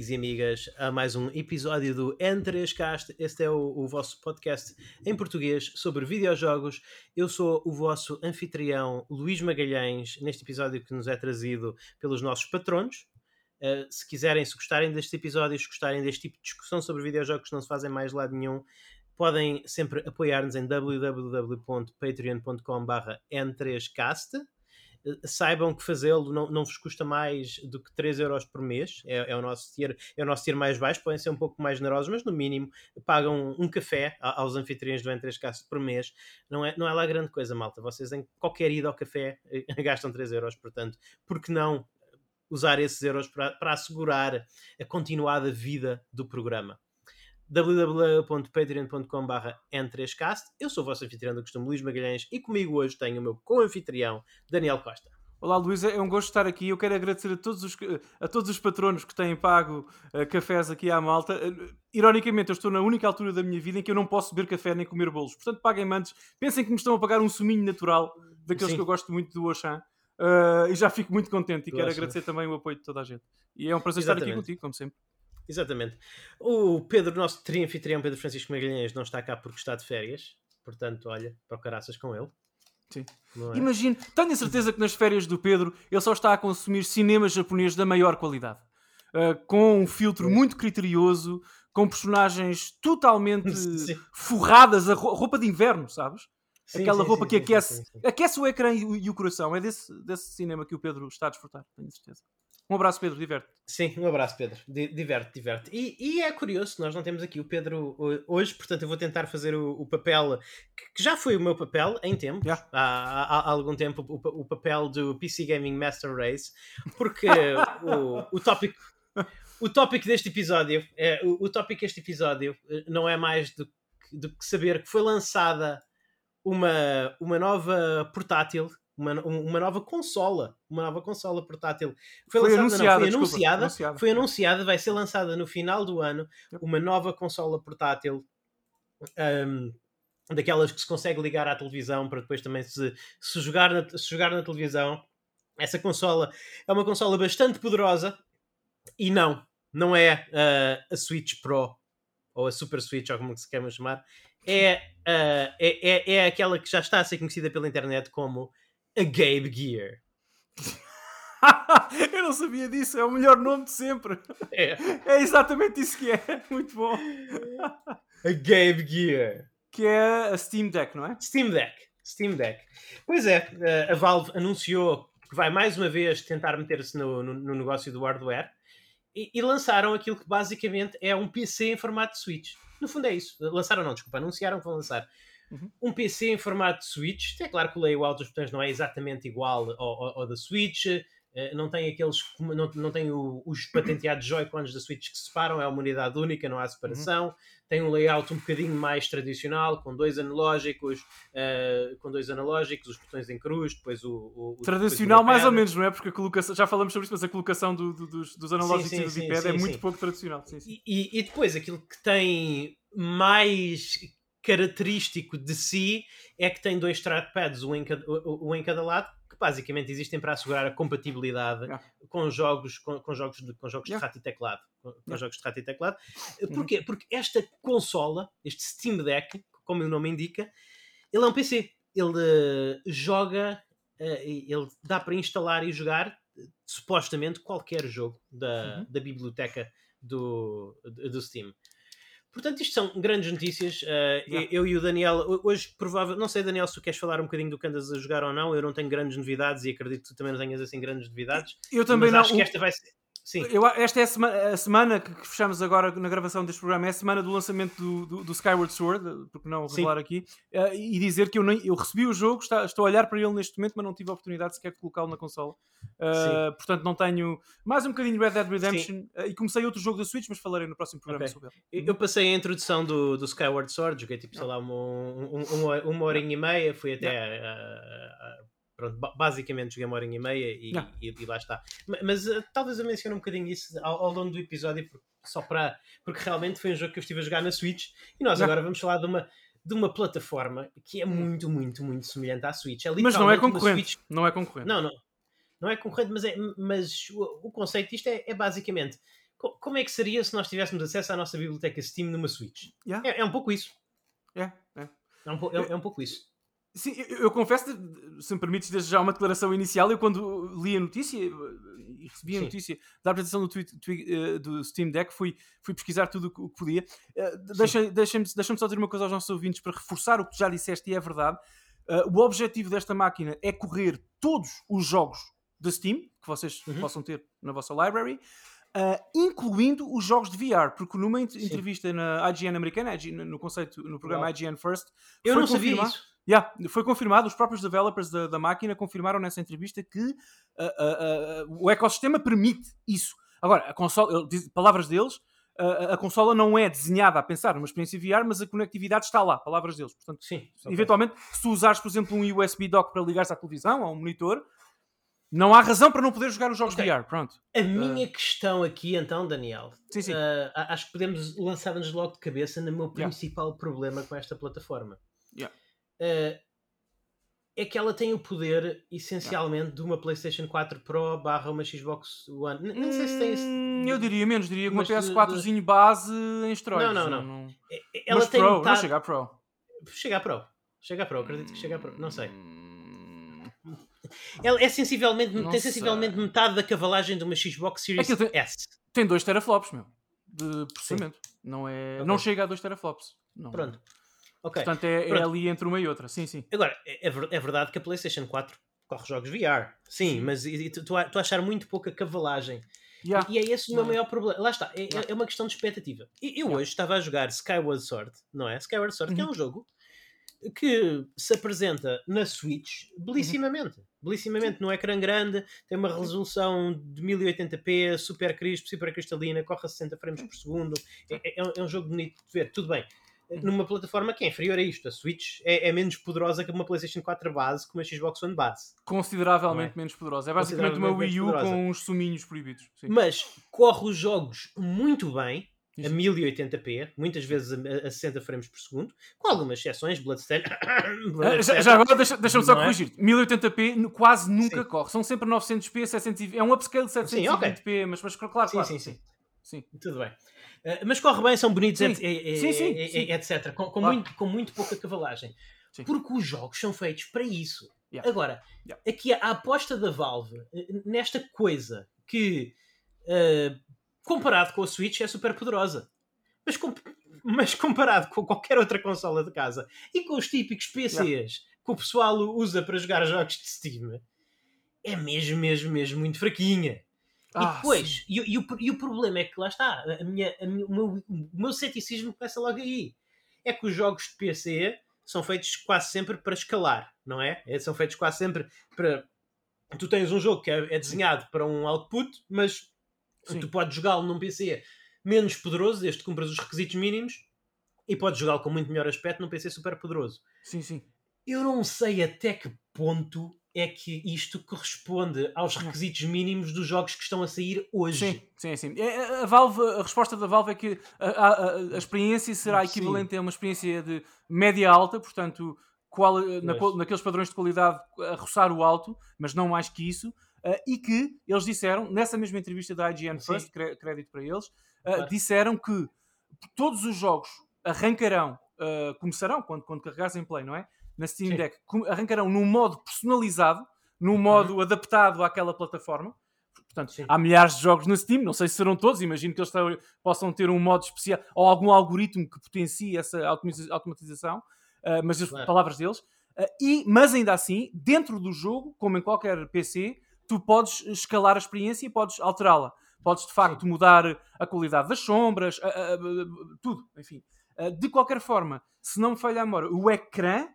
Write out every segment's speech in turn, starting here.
amigos e amigas, a mais um episódio do N3Cast. Este é o, o, vosso podcast em português sobre videojogos. Eu sou o vosso anfitrião Luís Magalhães, neste episódio que nos é trazido pelos nossos patronos. Uh, se quiserem, se gostarem destes episódios, se gostarem deste tipo de discussão sobre videojogos que não se fazem mais lado nenhum, podem sempre apoiar-nos em www.patreon.com/n3cast saibam que fazê-lo não, não vos custa mais do que 3 euros por mês, é, é, o nosso tier, é o nosso tier mais baixo, podem ser um pouco mais generosos, mas no mínimo pagam um café aos anfitriões do N3Cast por mês, não é, não é lá grande coisa, malta, vocês em qualquer ida ao café eh, gastam 3 euros, portanto, por que não usar esses euros para, para assegurar a continuada vida do programa? www.patreon.com.br n3cast. Eu sou o vosso anfitrião do costume, Luís Magalhães, e comigo hoje tenho o meu co-anfitrião, Daniel Costa. Olá Luísa, é um gosto estar aqui. Eu quero agradecer a todos os, a todos os patronos que têm pago uh, cafés aqui à malta. Uh, ironicamente, eu estou na única altura da minha vida em que eu não posso beber café nem comer bolos. Portanto, paguem-me antes. Pensem que me estão a pagar um suminho natural, daqueles Sim. que eu gosto muito do Oxan. Uh, e já fico muito contente e quero agradecer também o apoio de toda a gente. E é um prazer Exatamente. estar aqui contigo, como sempre. Exatamente. O Pedro, nosso trianfitrião Pedro Francisco Magalhães, não está cá porque está de férias. Portanto, olha, para caraças com ele. Sim. É? Imagino, tenho a certeza que nas férias do Pedro ele só está a consumir cinema japonês da maior qualidade. Uh, com um filtro muito criterioso, com personagens totalmente sim. forradas, a roupa de inverno, sabes? Sim, Aquela sim, roupa que aquece, aquece o ecrã e o, e o, coração. É desse, desse cinema que o Pedro está a desfrutar, tenho certeza. Um abraço, Pedro, diverte. Sim, um abraço, Pedro. Diverte, diverte. E, e, é curioso, nós não temos aqui o Pedro hoje, portanto eu vou tentar fazer o, o papel que já foi o meu papel em tempo, yeah. há, há, há, algum tempo, o, o, papel do PC Gaming Master Race, porque o, o tópico. O tópico deste episódio, é, o, o tópico deste episódio eh, não é mais do, do que saber que foi lançada uma, uma nova portátil uma, uma nova consola, uma nova consola portátil. Foi, foi lançada, anunciada, não, foi desculpa, anunciada, foi anunciada, vai ser lançada no final do ano, uma nova consola portátil. Um, daquelas que se consegue ligar à televisão para depois também se, se, jogar, na, se jogar na televisão. Essa consola é uma consola bastante poderosa e não, não é uh, a Switch Pro ou a Super Switch, ou como se quer chamar, é, uh, é, é, é aquela que já está a ser conhecida pela internet como a Gabe Gear. eu não sabia disso, é o melhor nome de sempre. É, é exatamente isso que é. Muito bom. A Gabe Gear. Que é a Steam Deck, não é? Steam Deck. Steam Deck. Pois é, a Valve anunciou que vai mais uma vez tentar meter-se no, no, no, negócio do hardware e, e, lançaram aquilo que basicamente é um PC em formato de Switch. No fundo é isso. Lançaram, não, desculpa, anunciaram que vão lançar Uhum. Um PC em formato de Switch, é claro que o layout dos botões não é exatamente igual ao, ao, ao da Switch, uh, não tem aqueles, não, não tem o, os patenteados Joy-Cons da Switch que se separam, é uma unidade única, não há separação. Uhum. Tem um layout um bocadinho mais tradicional, com dois analógicos, uh, com dois analógicos, os botões em cruz, depois o. o tradicional, mais ou menos, não é? Porque a colocação, já falamos sobre isso, mas a colocação do, do, dos, dos analógicos sim, sim, e do sim, D-pad é muito pouco tradicional. E, e, e depois aquilo que tem mais característico de si é que tem dois trackpads, um em cada, um em cada lado, que basicamente existem para assegurar a compatibilidade yeah. com jogos, com, com, jogos, de, com jogos yeah. de rato e teclado. Com, yeah. jogos de rato e teclado. Uhum. Porquê? Porque esta consola, este Steam Deck, como o nome indica, ele é um PC. Ele uh, joga, uh, ele dá para instalar e jogar supostamente qualquer jogo da, uhum. da biblioteca do, do Steam. Portanto, isto são grandes notícias. Uh, eu e o Daniel, hoje, provável, não sei, Daniel, se tu queres falar um bocadinho do que andas a jogar ou não. Eu não tenho grandes novidades e acredito que tu também não tenhas assim grandes novidades. Eu também não. Acho que esta vai ser. Sim. Eu, esta é a, sema a, semana que fechamos agora na gravação deste programa, é a semana do lançamento do, do, do Skyward Sword, porque não revelar Sim. aqui, uh, e dizer que eu, nem, eu recebi o jogo, está, estou a olhar para ele neste momento, mas não tive a oportunidade sequer de colocá-lo na consola. Uh, portanto, não tenho mais um bocadinho de Red Dead Redemption uh, e comecei outro jogo da Switch, mas falarei no próximo programa okay. sobre ele. Eu passei a introdução do, do Skyward Sword, joguei tipo, sei lá, uma, uma, uma horinha e meia, fui até yeah. Pronto, basicamente joguei uma hora e meia e, e, e lá está. Mas uh, talvez eu mencione um bocadinho isso ao, ao longo do episódio, só para. Porque realmente foi um jogo que eu estive a jogar na Switch e nós agora vamos falar de uma, de uma plataforma que é muito, muito, muito semelhante à Switch. É mas não é concorrente. Switch... Não é concorrente. Não, não. Não é concorrente, mas, é, mas o, o conceito disto é, é basicamente como é que seria se nós tivéssemos acesso à nossa biblioteca Steam numa Switch? Yeah. É, é, um pouco isso. É, é. É um, é, é um pouco isso. Sim, eu, eu, confesso, se me permites, desde já uma declaração inicial, eu quando li a notícia e recebi a Sim. notícia da apresentação do, tweet, tweet, uh, do, Steam Deck, fui, fui pesquisar tudo o que podia. Uh, Deixa-me deixa deixa só dizer uma coisa aos nossos ouvintes para reforçar o que tu já disseste e é verdade. Uh, o objetivo desta máquina é correr todos os jogos da Steam que vocês uhum. possam ter na vossa library. Uh, incluindo os jogos de VR, porque numa entrevista Sim. na IGN americana, no conceito, no programa Uau. IGN First, eu não sabia isso. Yeah, foi confirmado, os próprios developers da, da máquina confirmaram nessa entrevista que uh, uh, o ecossistema permite isso. Agora, a consola, palavras deles, a, a consola não é desenhada a pensar numa experiência VR, mas a conectividade está lá, palavras deles. Portanto, Sim, eventualmente, se tu usares, por exemplo, um USB dock para ligar-se à televisão ou a um monitor, não há razão para não poder jogar os jogos okay. VR, pronto. A minha uh... questão aqui, então, Daniel, sim, sim. Uh, acho que podemos lançar-nos logo de cabeça no meu principal yeah. problema com esta plataforma. Yeah. Uh, é que ela tem o poder, essencialmente, de uma PlayStation 4 Pro barra uma Xbox One. Não sei se tem esse... Hum, eu diria menos, diria uma PS4zinho de... base em esteroides. Não, não, não. não. É, ela Mas tem Pro, metade... não chega a Pro. Chega a Pro. Chega a Pro, acredito que chega a Pro. Não sei. Hum. Ela é sensivelmente, não tem sensivelmente sei. metade da cavalagem de uma Xbox Series tem, S. Tem 2 teraflops, meu, de processamento. Não, é, okay. não chega a 2 teraflops. Não. Pronto. Okay. Portanto, é, é ali entre uma e outra. Sim, sim. Agora, é, é, é verdade que a PlayStation 4 corre jogos VR. Sim, sim. mas e, tu, achar muito pouca cavalagem. Yeah. E, é esse o meu maior problema. Lá está, é, yeah. é uma questão de expectativa. Eu yeah. hoje estava a jogar Skyward Sword, não é? Skyward Sword, uhum. que é uhum. um jogo que se apresenta na Switch belissimamente. Uhum. Belissimamente no ecrã grande, tem uma resolução de 1080p, super crisp, super cristalina, corre a 60 frames por segundo. É, é, é um jogo bonito de ver, tudo bem. Uhum. Numa plataforma que é inferior a isto, a Switch é, é menos poderosa que uma PlayStation 4 base, com uma Xbox One base. Consideravelmente é? menos poderosa. É basicamente uma Wii U com uns suminhos proibidos. Sim. Mas corre os jogos muito bem a 1080p, muitas vezes a, a 60 frames por segundo, com algumas exceções, Bloodstained. Ah, já, já, agora deixa-me deixa só é? corrigir: 1080p quase nunca sim. corre, são sempre 900p, 720, é um upscale de 720p, okay. mas, mas claro, claro. Sim, sim, sim. Sim. Tudo bem. Uh, mas corre bem, são bonitos, sim. É, é, sim, sim, é, etc. Com, com, claro. muito, com muito pouca cavalagem. Porque os jogos são feitos para isso. Yeah. Agora, yeah. aqui a, aposta da Valve eh, nesta coisa que uh, comparado com a Switch, é super poderosa. Mas, mas comparado com qualquer outra consola de casa e com os típicos PCs yeah. que o pessoal usa para jogar jogos de Steam, é mesmo, mesmo, mesmo muito fraquinha. Ah, e depois, e, e, o, e o problema é que lá está, a minha, a minha, o, meu, o meu ceticismo começa logo aí. É que os jogos de PC são feitos quase sempre para escalar, não é? é são feitos quase sempre para. Tu tens um jogo que é, é desenhado para um output, mas Sim. Tu podes jogá-lo num PC menos poderoso, desde que cumpras os requisitos mínimos, e podes jogá-lo com muito melhor aspecto num PC super poderoso. Sim, sim. Eu não sei até que ponto é que isto corresponde aos requisitos mínimos dos jogos que estão a sair hoje. Sim, sim, sim. É, é, a, Valve, a resposta da Valve é que a, a, a experiência será equivalente sim. a uma experiência de média alta, portanto, qual, na, naqueles padrões de qualidade a roçar o alto, mas não mais que isso. Uh, e que eles disseram, nessa mesma entrevista da IGN First, crédito para eles, uh, claro. disseram que todos os jogos arrancarão, uh, começarão quando, quando carregares em play, não é? Na Steam Sim. Deck, arrancarão num modo personalizado, num uhum. modo uhum. adaptado àquela plataforma. Portanto, Sim. há milhares de jogos na Steam, não sei se serão todos, imagino que eles possam ter um modo especial ou algum algoritmo que potencie essa automatização, mas as claro. palavras deles. e, mas ainda assim, dentro do jogo, como em qualquer PC, tu podes escalar a experiência e podes alterá-la. Podes de facto Sim. mudar a qualidade das sombras, a, a, a, tudo, enfim. De qualquer forma, se não me falha a memória, o ecrã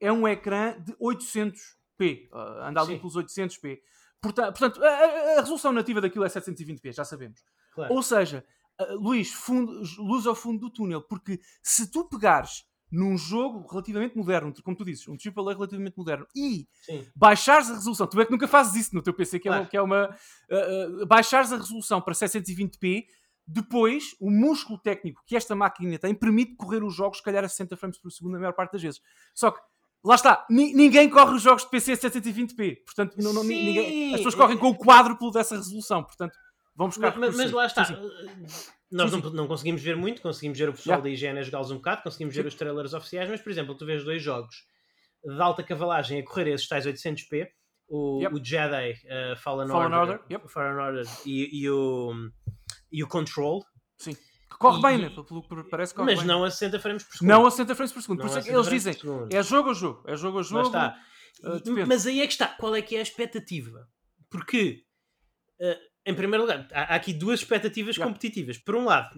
é um ecrã de 800p, anda ali Sim. pelos 800p. Portanto, portanto a, resolução nativa daquilo é 720p, já sabemos. Claro. Ou seja, Luís, fundo, luz ao fundo do túnel, porque se tu pegares num jogo relativamente moderno, como tu dizes, um AAA relativamente moderno, e Sim. baixares a resolução, tu é que nunca fazes isso no teu PC, que, claro. é, uma, que é uma. Uh, uh, baixares a resolução para 720p, depois o músculo técnico que esta máquina tem permite correr os jogos, se calhar, a 60 frames por segundo, a maior parte das vezes. Só que. Lá está, ninguém corre os jogos de PC a 720p, portanto, não, não, ninguém, as pessoas correm com o quádruplo dessa resolução, portanto, Vamos buscar mas, mas lá está. Sim, sim. Nós Sim, não, não conseguimos ver muito, conseguimos ver o pessoal Yeah. da IGN a jogá-los um bocado, conseguimos ver os trailers oficiais, mas, por exemplo, tu vês dois jogos de alta cavalagem a correr esses tais 800p, o, Yep. o Jedi uh, Fallen, Fallen Order, Order, yep. Fallen Order e, e o, e o Control, Sim. Que corre E- bem, né? Pelo que parece corre mas bem. não a 60 frames por segundo. Não a 60 frames por segundo. Não Por isso é que 60 eles dizem, é jogo a jogo. É jogo a jogo. está. Uh, mas aí é que está. Qual é que é a expectativa? Porque, uh, em primeiro lugar, há, há aqui duas expectativas Yeah. competitivas. Por um lado,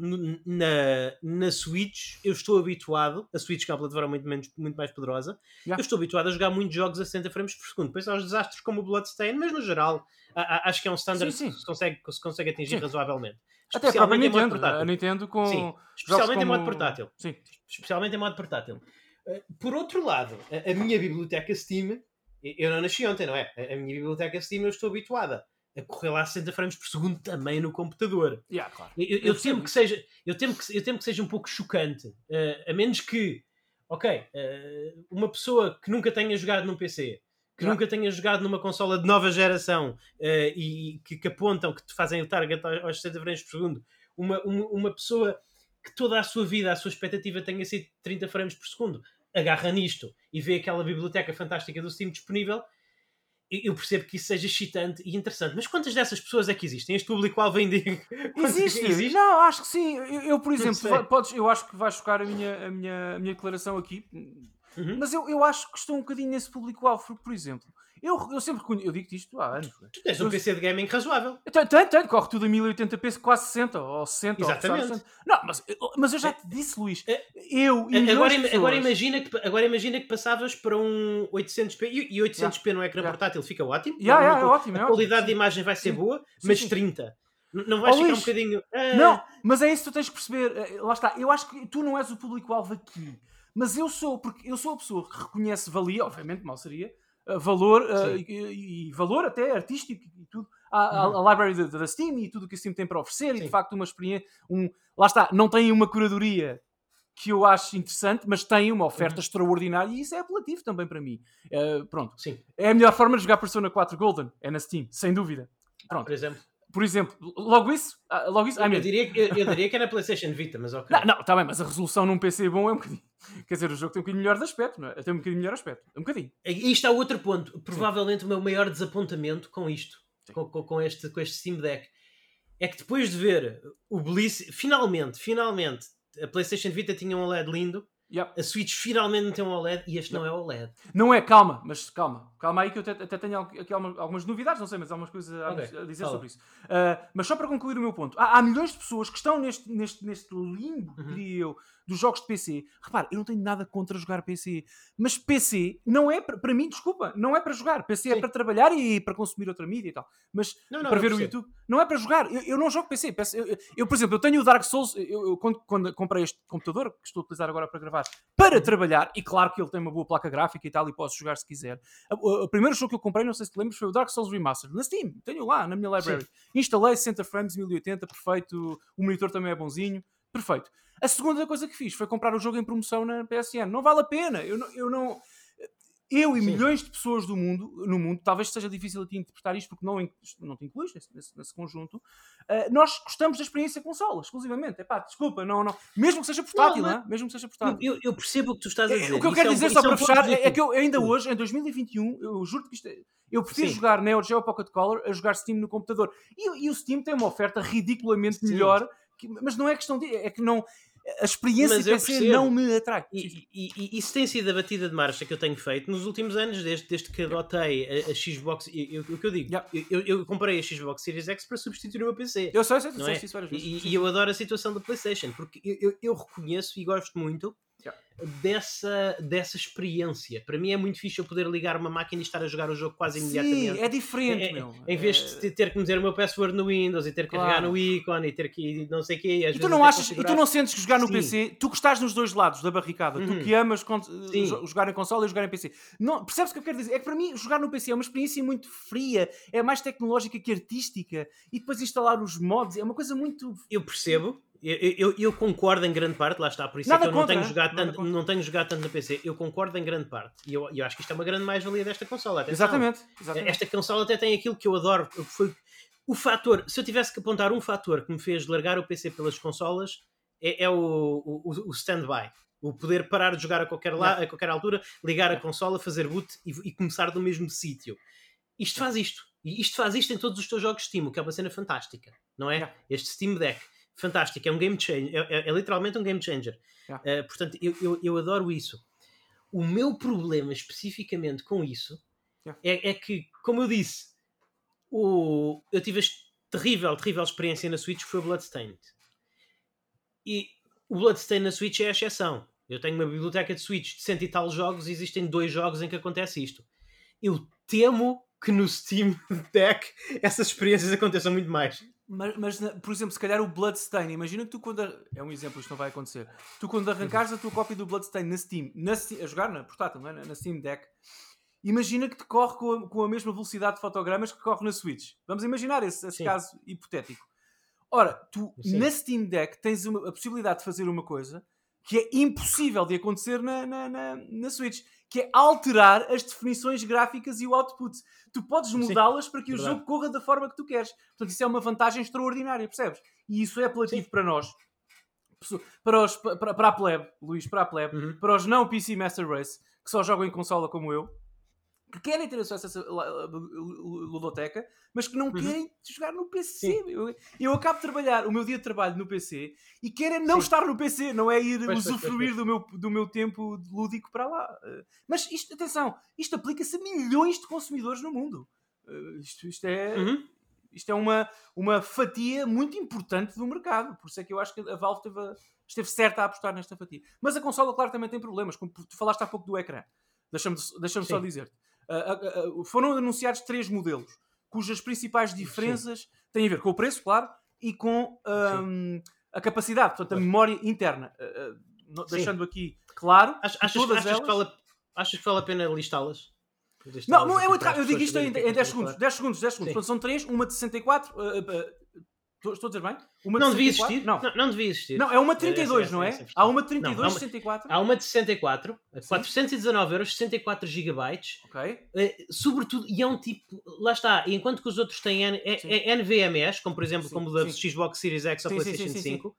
na, na Switch, eu estou habituado, a Switch que é uma plataforma muito, menos, muito mais poderosa, Yeah. eu estou habituado a jogar muitos jogos a 60 frames por segundo. Depois há os desastres como o Bloodstain, mas no geral, a- a- acho que é um standard Sim, sim. que se consegue, que se consegue atingir Sim. razoavelmente. Até a própria Especialmente em modo Nintendo. A portátil. Nintendo com. Sim, especialmente em modo como- portátil Sim. especialmente em modo portátil. Uh, Por outro lado, a, a minha biblioteca Steam, eu não nasci ontem, não é? A, a minha biblioteca Steam eu estou habituada a correr lá a 60 frames por segundo também no computador. Yeah, claro. Eu, eu- Eu temo que seja, eu temo que, eu temo que seja um pouco chocante, uh, a menos que, ok, uh, uma pessoa que nunca tenha jogado num PC, que nunca tenha jogado numa consola de nova geração uh, e que, que apontam, que te fazem o target aos aos 60 frames por segundo, uma, uma, uma pessoa que toda a sua vida, a sua expectativa tenha sido 30 frames por segundo, agarra nisto e vê aquela biblioteca fantástica do Steam disponível, eu percebo que isso seja excitante e interessante. Mas quantas dessas pessoas é que existem? Este público-alvo ainda Existe. existe? Não, acho que sim. Eu, eu, por exemplo, podes, eu acho que vai chocar a minha, a minha, a minha declaração aqui. Uhum. Mas eu, eu acho que estou um bocadinho nesse público-alvo. Por exemplo, eu, eu sempre reconheço. Eu digo isto há anos. ué. Tu tens um Eu- PC de gaming razoável. Tenho, tenho, tenho, corre tudo a 1080p, quase 60 ou 60 Exatamente. ou 60. Não, mas, mas eu já te disse, Luís. É- Eu e Agora, pessoas- agora, imagina que, agora imagina que passavas para um 800p e, e 800p no ecrã Yeah. portátil fica ótimo. Yeah, yeah, é ótimo, é a ótimo. qualidade de imagem vai ser Sim. boa, Sim, mas sim. 30. N- Não vais Oh, ficar um Luís. bocadinho. ah, Não, mas é isso que tu tens que perceber. Eh, Lá está. Eu acho que tu não és o público-alvo aqui. Mas eu sou, porque eu sou a pessoa que reconhece valia, obviamente, mal seria, eh, valor Sim. e, e valor até artístico e tudo, Uhum. à library da, da Steam e tudo o que a Steam tem para oferecer e Sim. de facto uma experiência. Um, lá está, não tem uma curadoria que eu acho interessante, mas tem uma oferta Uhum. extraordinária e isso é apelativo também para mim. Eh, pronto. Sim, É a melhor forma de jogar Persona 4 Golden, é na Steam, sem dúvida. Pronto. por exemplo. Por exemplo, logo isso, ah, logo isso, Eu, mesmo. diria, que- eu, eu diria que é na PlayStation Vita, mas ok. Não, não, está bem, mas a resolução num PC bom é um bocadinho. Quer dizer, o jogo tem um bocadinho melhor de aspecto, não é? Tem um bocadinho melhor aspecto. Um bocadinho. E isto há outro ponto. Provavelmente o meu maior desapontamento com isto, Sim. com, com- com este, com este Steam Deck, é que depois de ver o belíssimo. Finalmente, finalmente, a PlayStation Vita tinha um OLED lindo, Yep. a Switch finalmente não tem um OLED e este não é OLED. Não é, calma, mas calma. Calma aí que eu até, até tenho aqui algumas, algumas novidades, não sei, mas há algumas coisas a, Ok, a dizer fala. sobre isso. Ah, mas só para concluir o meu ponto, há, há milhões de pessoas que estão neste, neste, neste limbo, Uhum. diria eu, dos jogos de PC. Repare, eu não tenho nada contra jogar PC, mas PC não é para mim, desculpa, não é para jogar. PC é Sim. para trabalhar e para consumir outra mídia e tal. Mas Não, não, para eu ver o. YouTube. Não é para jogar. Eu, eu não jogo PC. PC eu, eu, por exemplo, eu tenho o Dark Souls. Eu, eu- quando, quando comprei este computador, que estou a utilizar agora para gravar, para Uhum. trabalhar, e claro que ele tem uma boa placa gráfica e tal, e posso jogar se quiser. O, o primeiro jogo que eu comprei, não sei se te lembras, foi o Dark Souls Remastered, na Steam. Tenho lá, na minha library. Instalei 60 frames, 1080, perfeito. O monitor também é bonzinho. Perfeito. A segunda coisa que fiz foi comprar o jogo em promoção na PSN. Não vale a pena. Eu não. Eu, não, eu e Sim. milhões de pessoas do mundo, no mundo, talvez seja difícil a ti interpretar isto porque não, não te incluís nesse, nesse- conjunto, ah, nós gostamos da experiência consola, exclusivamente. Epá, desculpa, não, não. Mesmo que seja portátil, Não, não, Mesmo que seja portátil. Eu, eu percebo o que tu estás a dizer. É, o que eu quero é um- dizer só é um para ponto fechar é, é que eu ainda hoje, em 2021, eu juro que isto é, eu prefiro Sim. jogar Neo Geo Pocket Color a jogar Steam no computador. E, e o Steam tem uma oferta ridiculamente Sim. melhor, que- mas não é questão de. É que não. A experiência Mas eu PC não me atrai. E, e- e isso tem sido a batida de marcha que eu tenho feito nos últimos anos, desde, desde que adotei a, a Xbox. eu- O que eu digo, Yeah. eu, eu- comprei a Xbox Series X para substituir o meu PC. Eu sei, sei, tu não é? isso várias vezes. E, e eu adoro a situação da PlayStation, porque eu, eu- eu reconheço e gosto muito Yeah. dessa, dessa experiência. Para mim é muito fixe eu poder ligar uma máquina e estar a jogar o jogo quase Sim, imediatamente. é diferente, É- meu. Em vez É- de ter que meter o meu password no Windows e ter que Claro. carregar no ícone e ter que não sei o quê. E tu, não achas, e tu não sentes que jogar no Sim. PC, tu que estás nos dois lados da barricada, tu Uhum. que amas Sim. jogar em console e jogar em PC, não, percebes o que eu quero dizer? É que para mim jogar no PC é uma experiência muito fria, é mais tecnológica que artística, e depois instalar os mods é uma coisa muito. Eu percebo, eu, eu, eu concordo em grande parte, lá está, por isso Nada é que eu não tenho, jogado tanto, contra. não tenho jogado tanto no PC. Eu concordo em grande parte. E eu, eu acho que isto é uma grande mais-valia desta consola. atenção. Exatamente. exatamente. Esta consola até tem aquilo que eu adoro, que foi O fator, se eu tivesse que apontar um fator que me fez largar o PC pelas consolas, é, é o, o, o stand-by. O poder parar de jogar a qualquer, la, a qualquer altura, ligar a consola, fazer boot e, e começar do mesmo sítio. Isto faz isto. E isto faz isto em todos os teus jogos Steam, o que é uma cena fantástica, não é? Este Steam Deck, fantástico, é um game changer, é, é, é literalmente um game changer. Yeah. Uh, portanto, eu, eu, eu, adoro isso. O meu problema especificamente com isso yeah. é, é, que, como eu disse, o, eu tive a terrível, terrível experiência na Switch que foi o Bloodstained. E o Bloodstained na Switch é a exceção. Eu tenho uma biblioteca de Switch de cento e tal jogos e existem dois jogos em que acontece isto. Eu temo que no Steam Deck essas experiências aconteçam muito mais. Mas, mas, por exemplo, se calhar o Bloodstain, imagina que tu quando. É um exemplo, isto não vai acontecer. Tu quando arrancares a tua cópia do Bloodstain na Steam, na Steam a jogar na portátil, não é? na Steam Deck, imagina que te corre com a, com a, mesma velocidade de fotogramas que corre na Switch. Vamos imaginar esse, esse caso hipotético. Ora, tu Sim. na Steam Deck tens uma, a possibilidade de fazer uma coisa que é impossível de acontecer na, na, na, na Switch que é alterar as definições gráficas e o output. Tu podes mudá-las para que o jogo corra da forma que tu queres. Portanto, isso é uma vantagem extraordinária, percebes? E isso é apelativo Sim. para nós. Para, os, para, para a plebe, Luís, para a plebe, uhum. para os não PC Master Race, que só jogam em consola como eu, que querem ter acesso a essa ludoteca, mas que não uhum. querem jogar no PC. Eu, eu, acabo de trabalhar o meu dia de trabalho no PC e querem não Sim. estar no PC, não é ir pois, usufruir pois, pois, do, meu, do meu tempo lúdico para lá. Eh, mas isto, atenção, isto aplica-se a milhões de consumidores no mundo. Eh, isto, isto é. Uhum. Isto é uma, uma fatia muito importante do mercado. Por isso é que eu acho que a Valve teve, esteve certa a apostar nesta fatia. Mas a consola, claro, também tem problemas. Como tu falaste há pouco do ecrã. Deixa-me deixa só dizer-te. Uh, uh, foram anunciados três modelos, cujas principais diferenças Sim. têm a ver com o preço, claro, e com um, a capacidade, portanto, a memória interna. Uh, deixando aqui claro. Achas, todas achas, elas... que vale, achas que vale a pena listá-las? Não, não é muito rápido. Eu digo isto em, em 10 segundos. 10 segundos, 10 segundos. Portanto, são três, uma de 64, Estou a dizer bem? Uma não devia existir? Não. não. Não, devia existir. Não, é uma 32, é, não é? há uma 32, não, há uma, 64. Há uma de 64, Sim. 419 euros, 64 GB. Ok. Uh, sobretudo, e é um tipo. Lá está, enquanto que os outros têm N, é, é NVMEs, como por exemplo, sim, como o da sim. Xbox Series X ou sim, PlayStation 5,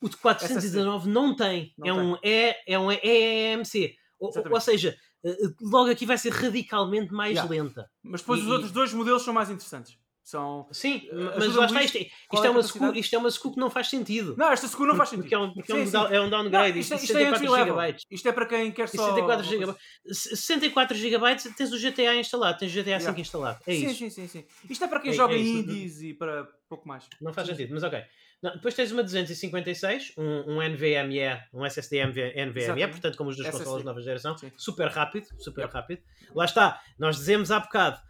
o de 419 não tem. Não é, tem. Um e, é um EMC. Ou, ou seja, eh, logo aqui vai ser radicalmente mais yeah. lenta. Mas depois e, os outros dois modelos são mais interessantes. São, Sim, uh, mas lá está, isto, é, isto, é, é uma SKU, isto é uma SKU que não faz sentido. Não, esta SKU não faz sentido. Porque é um, porque sim, é um, é downgrade. Não, isto, é, isto, é GB. isto é para quem quer só. 64 GB. 64 GB tens o GTA instalado, tens o GTA yeah. 5 instalado. É sim, isso. Sim, sim, sim. Isto é para quem é, joga é indies e para pouco mais. Não faz sentido, mas ok. Não, depois tens uma 256, um, um NVMe, um SSD NVMe, Exatamente. portanto, como os dos consoles de nova geração, sim. super rápido, super rápido. Lá está, nós dizemos há bocado,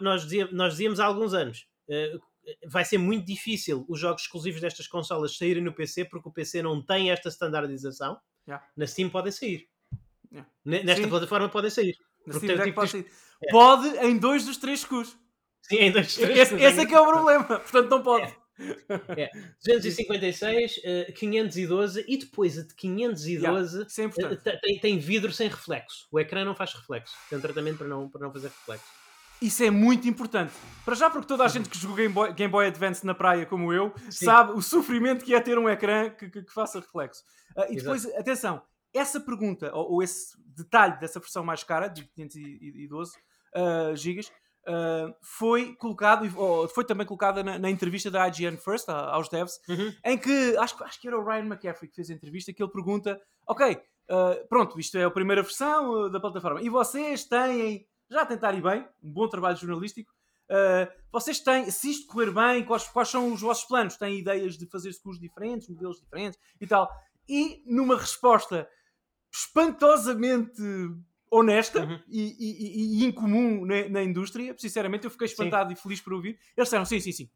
nós dizíamos, nós dizíamos há alguns anos, eh, vai ser muito difícil os jogos exclusivos destas consolas saírem no PC porque o PC não tem esta standardização. Yeah. Na Steam podem sair. Yeah. Nesta Sim. plataforma podem sair. Tipo pode, sair. É. pode em dois dos três cus. Sim, em dois dos três Esse, esse é que é o problema. Portanto, não pode. É. é. 256, uh, 512 e depois a de 512 yeah. uh, tem, tem vidro sem reflexo. O ecrã não faz reflexo. Tem um tratamento para não, para não fazer reflexo. Isso é muito importante. Para já, porque toda a gente que jogou Game Boy, Game Boy Advance na praia, como eu, Sim. sabe o sofrimento que é ter um ecrã que, que, que faça reflexo. Uh, e depois, Exato. atenção, essa pergunta, ou, ou, esse detalhe dessa versão mais cara, de 512 uh, GB, uh, foi colocado, ou foi também colocada na, na, entrevista da IGN First, aos devs, uhum. em que, acho, acho que era o Ryan McCaffrey que fez a entrevista, que ele pergunta, ok, uh, pronto, isto é a primeira versão da plataforma, e vocês têm já a tentar ir bem, um bom trabalho jornalístico. Uh, vocês têm, se isto correr bem, quais, quais são os vossos planos? Têm ideias de fazer cursos diferentes, modelos diferentes e tal? E numa resposta espantosamente honesta uhum. e, e, e, incomum na, na, indústria, sinceramente eu fiquei espantado sim. e feliz por ouvir. Eles disseram: sim, sim, sim,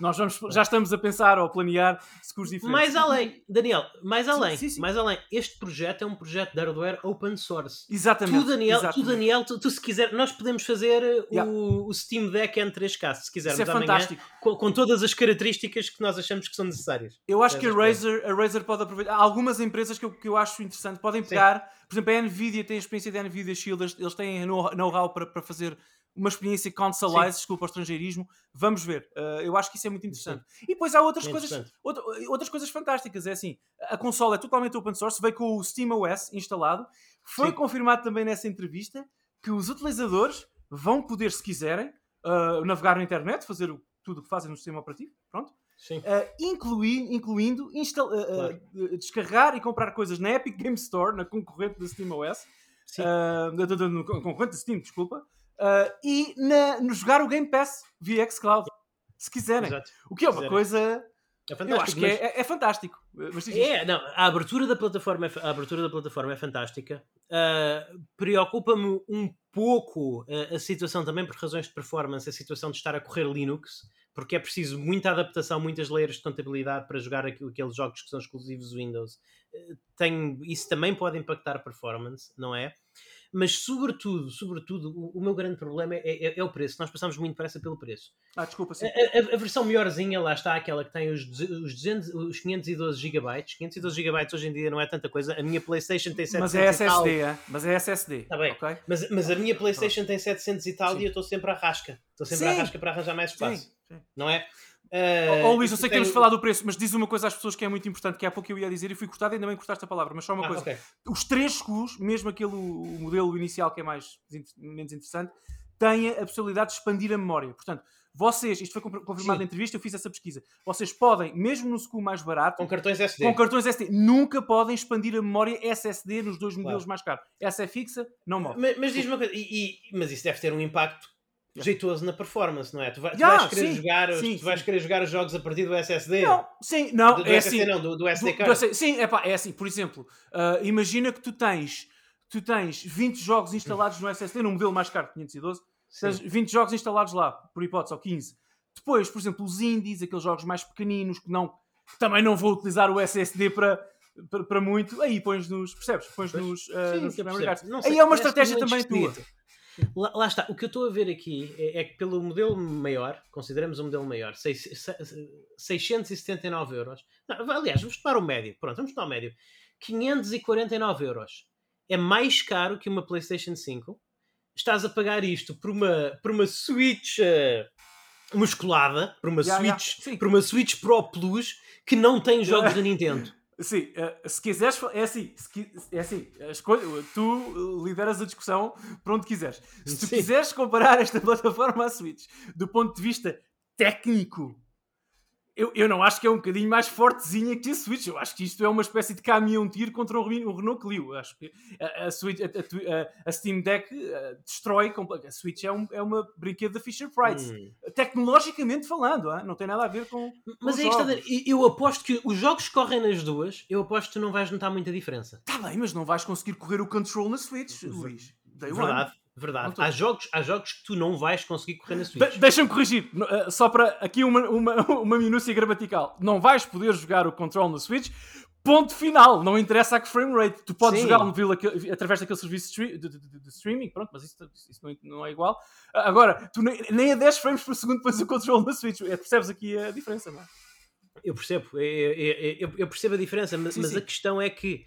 nós vamos, já estamos a pensar ou a planear seguros diferentes. Mais além, Daniel, mais além, sim, sim, sim. mais além, este projeto é um projeto de hardware open source. Exatamente. Tu, Daniel, exatamente. Tu, Daniel tu, tu, se quiser, nós podemos fazer yeah. o, o, Steam Deck N3K, se quisermos Isso é amanhã, fantástico. Com, com, todas as características que nós achamos que são necessárias. Eu acho que a Razer, a Razer pode aproveitar. Há algumas empresas que eu, que eu acho interessante, podem pegar, por exemplo, a Nvidia tem a experiência da Nvidia Shield, eles têm know-how para, para fazer uma experiência consolize, desculpa o estrangeirismo. Vamos ver. Uh, eu acho que isso é muito interessante. Sim. E depois há outras é coisas, outra, outras coisas fantásticas. É assim, a console é totalmente open source, veio com o SteamOS instalado. Foi Sim. confirmado também nessa entrevista que os utilizadores vão poder, se quiserem, uh, navegar na internet, fazer tudo o que fazem no sistema operativo. Pronto. Uh, incluir, incluindo uh, claro. uh, descarregar e comprar coisas na Epic Game Store, na concorrente da SteamOS, uh, no concorrente da Steam, desculpa, e na, no jogar o Game Pass via xCloud, se quiserem. Exato. O que é uma coisa é fantástico. Eu acho que é, mas... é, é, fantástico. Mas, é, não, a abertura da plataforma é, a abertura da plataforma é fantástica. Uh, Preocupa-me um pouco uh, a situação também por razões de performance, a situação de estar a correr Linux, porque é preciso muita adaptação, muitas layers de contabilidade para jogar aqueles jogos que são exclusivos Windows. Uh, tem, isso também pode impactar a performance, não é? Mas sobretudo, sobretudo, o, o meu grande problema é, é, é, o preço. Nós passamos muito pressa pelo preço. Ah, desculpa, sim. A, a, a, versão melhorzinha, lá está, aquela que tem os, os, 200, os 512 GB. 512 GB hoje em dia não é tanta coisa. A minha PlayStation tem 700 Mas é SSD, é? Mas é SSD. Está bem. Okay? Mas, mas a minha PlayStation tem 700 e tal sim. e eu estou sempre à rasca. Estou sempre sim. à rasca para arranjar mais espaço. Sim. Sim. Não é? Uh, oh, Luís, eu sei que temos falado do preço, mas diz uma coisa às pessoas que é muito importante, que há pouco eu ia dizer e fui cortado, ainda bem cortaste a palavra, mas só uma ah, coisa. Okay. Os três SKUs, mesmo aquele o modelo inicial que é mais menos interessante, têm a possibilidade de expandir a memória. Portanto, vocês, isto foi confirmado Sim. na entrevista, eu fiz essa pesquisa. Vocês podem, mesmo no SKU mais barato, com cartões SD, com cartões SD, nunca podem expandir a memória SSD nos dois modelos claro. mais caros. Essa é fixa, não morre. Mas, mas diz-me uma coisa, e, e, mas isso deve ter um impacto jeitoso na performance, não é? Tu, vai, tu vais querer sim, jogar os, sim, tu vais querer jogar os jogos a partir do SSD. Não, sim, não, do, do é SSD, assim, não, do, do SD card. Do, sim, é pá, é assim, por exemplo, uh, imagina que tu tens tu tens 20 jogos instalados no SSD num modelo mais caro, 512, tens 20 jogos instalados lá, por hipótese, ou 15. Depois, por exemplo, os indies, aqueles jogos mais pequeninos que não também não vou utilizar o SSD para para, para muito, aí pões nos, percebes? Pões nos, uh, sim, nos cards. Aí é uma estratégia também tua. Lá, lá, está, o que eu estou a ver aqui é, é, que pelo modelo maior, consideramos um modelo maior, 6, 679 euros. Não, aliás, vamos tomar o médio. Pronto, vamos tomar o médio. 549 euros. É mais caro que uma PlayStation 5. Estás a pagar isto por uma, por uma Switch uh, musculada, por uma, yeah, Switch, yeah. por uma Switch Pro Plus que não tem jogos da Nintendo. Sim, uh, se quiseres, é assim, é assim, escolha, tu lideras a discussão para onde quiseres. Se tu Sim. quiseres comparar esta plataforma à Switch do ponto de vista técnico eu, eu não acho que é um bocadinho mais fortezinha que a Switch. Eu acho que isto é uma espécie de caminhão-tiro contra o, Renault Clio. Eu acho que a, a, Switch, a, a, Steam Deck uh, destrói. A Switch é, um, é uma brinquedo da Fisher Price. Hum. Tecnologicamente falando, hein? não tem nada a ver com. Mas com é isto, eu aposto que os jogos correm nas duas, eu aposto que tu não vais notar muita diferença. Está bem, mas não vais conseguir correr o control na Switch, Luís. Verdade. Verdade. Há jogos, há jogos que tu não vais conseguir correr na Switch. De Deixa-me corrigir. Eh, só para aqui uma, uma, uma minúcia gramatical. Não vais poder jogar o Control na Switch. Ponto final. Não interessa a que frame rate. Tu podes jogar através daquele serviço de, de, de, de, streaming. Pronto, mas isso, isso não, não, é igual. Agora, tu nem, nem a 10 frames por segundo pões o Control na Switch. É, percebes aqui a diferença, não é? Eu percebo, eu, eu, eu, percebo a diferença, mas, sim, mas sim. a questão é que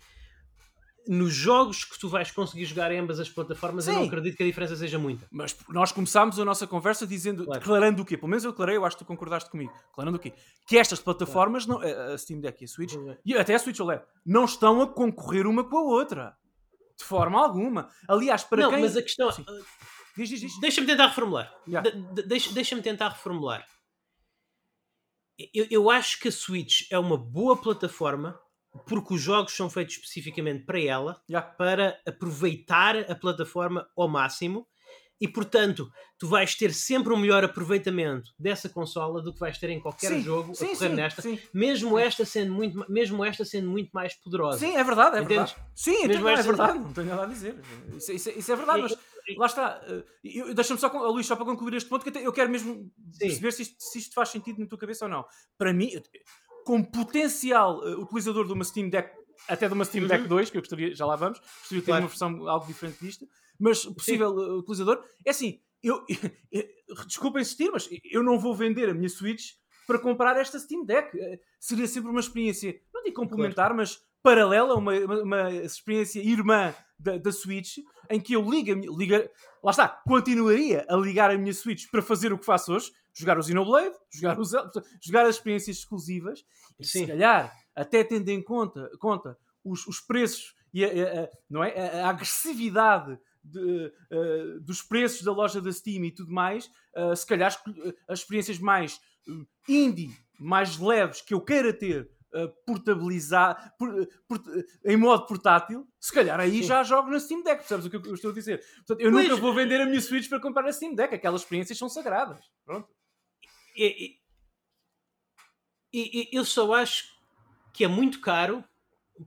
nos jogos que tu vais conseguir jogar em ambas as plataformas, Sim. eu não acredito que a diferença seja muita. Mas nós começámos a nossa conversa dizendo, claro. declarando o quê? Pelo menos eu declarei, eu acho que tu concordaste comigo. Declarando o quê? Que estas plataformas, claro. não, a Steam Deck e a Switch, e até a Switch OLED, não estão a concorrer uma com a outra. De forma alguma. Aliás, para não, quem... mas a questão... Uh, diz, diz, diz. Deixa-me tentar reformular. Yeah. De, deixa, deixa-me tentar reformular. Eu, eu acho que a Switch é uma boa plataforma porque os jogos são feitos especificamente para ela, yeah. para aproveitar a plataforma ao máximo. E portanto, tu vais ter sempre um melhor aproveitamento dessa consola do que vais ter em qualquer sim, jogo sim, a correr sim, nesta, mesmo esta sendo muito, mesmo esta sendo muito mais poderosa. Sim, é verdade, é Entendes? verdade. Sim, mesmo então, é verdade, não tenho nada a dizer. Isso, isso, isso é verdade, mas lá está. Eh, deixa-me só, Luís, só para concluir este ponto, que eu quero mesmo perceber se isto, se isto faz sentido na tua cabeça ou não. Para mim, como potencial uh, utilizador de uma Steam Deck, até de uma Steam Deck 2, uhum. que eu gostaria, já lá vamos, gostaria de ter claro. uma versão algo diferente disto, mas possível uh, utilizador, é assim, eu, desculpa insistir, mas eu não vou vender a minha Switch para comprar esta Steam Deck. Seria sempre uma experiência, não digo complementar, claro. mas paralela, uma, uma, uma, experiência irmã da, da Switch em que eu ligo, liga, lá está, continuaria a ligar a minha Switch para fazer o que faço hoje, jogar o Xenoblade, jogar, os, jogar as experiências exclusivas, e Sim. se calhar, até tendo em conta, conta os, os preços e a, a, a, não é? a agressividade de, uh, dos preços da loja da Steam e tudo mais, uh, se calhar as experiências mais uh, indie, mais leves que eu queira ter uh, portabilizar por, por, em modo portátil, se calhar aí Sim. já jogo na Steam Deck, percebes o que eu, estou a dizer? Portanto, eu pois. nunca vou vender a minha Switch para comprar na Steam Deck, aquelas experiências são sagradas. Pronto. E, e, eu só acho que é muito caro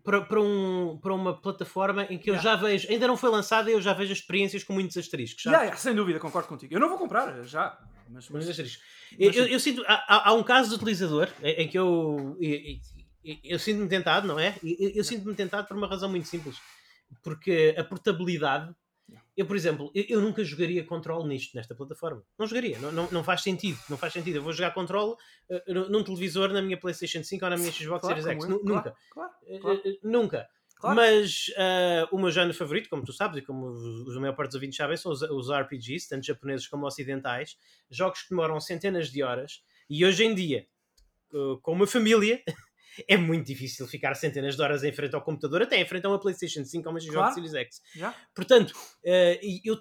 para, para, um, para uma plataforma em que eu já vejo, ainda não foi lançada e eu já vejo experiências com muitos asteriscos. Já, yeah, yeah, sem dúvida, concordo contigo. Eu não vou comprar, já. Mas, mas, mas eu, eu, eu, sinto, há, há, um caso de utilizador em que eu, eu, sinto-me tentado, não é? Eu, eu sinto-me tentado por uma razão muito simples. Porque a portabilidade eu, por exemplo, eu, eu, nunca jogaria controle nisto, nesta plataforma. Não jogaria, não, não, não, faz sentido. Não faz sentido. Eu vou jogar controle uh, num televisor na minha PlayStation 5 ou na minha Xbox claro, Series X. É. Nunca. Claro, claro, uh, nunca. Mas uh, o meu género favorito, como tu sabes, e como os, a maior parte dos ouvintes sabem, são os, os RPGs, tanto japoneses como ocidentais. Jogos que demoram centenas de horas. E hoje em dia, com uma família, é muito difícil ficar centenas de horas em frente ao computador, até em frente a uma PlayStation 5 ou uma Xbox claro. Series X. Yeah. Portanto, uh, eu,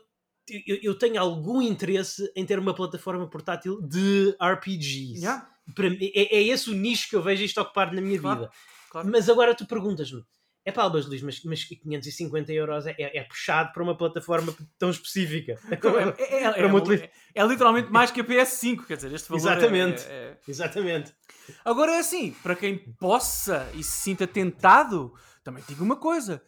eu, tenho algum interesse em ter uma plataforma portátil de RPGs. Yeah. Para, é, é esse o nicho que eu vejo isto ocupar na minha claro. vida. Claro. Mas agora tu perguntas-me. É pá, Albas Luís, mas, mas 550 euros é, é, puxado para uma plataforma tão específica. É, é, é, é, literalmente mais que a PS5, quer dizer, este valor Exatamente. Exatamente. Agora é assim, para quem possa e se sinta tentado, também digo uma coisa.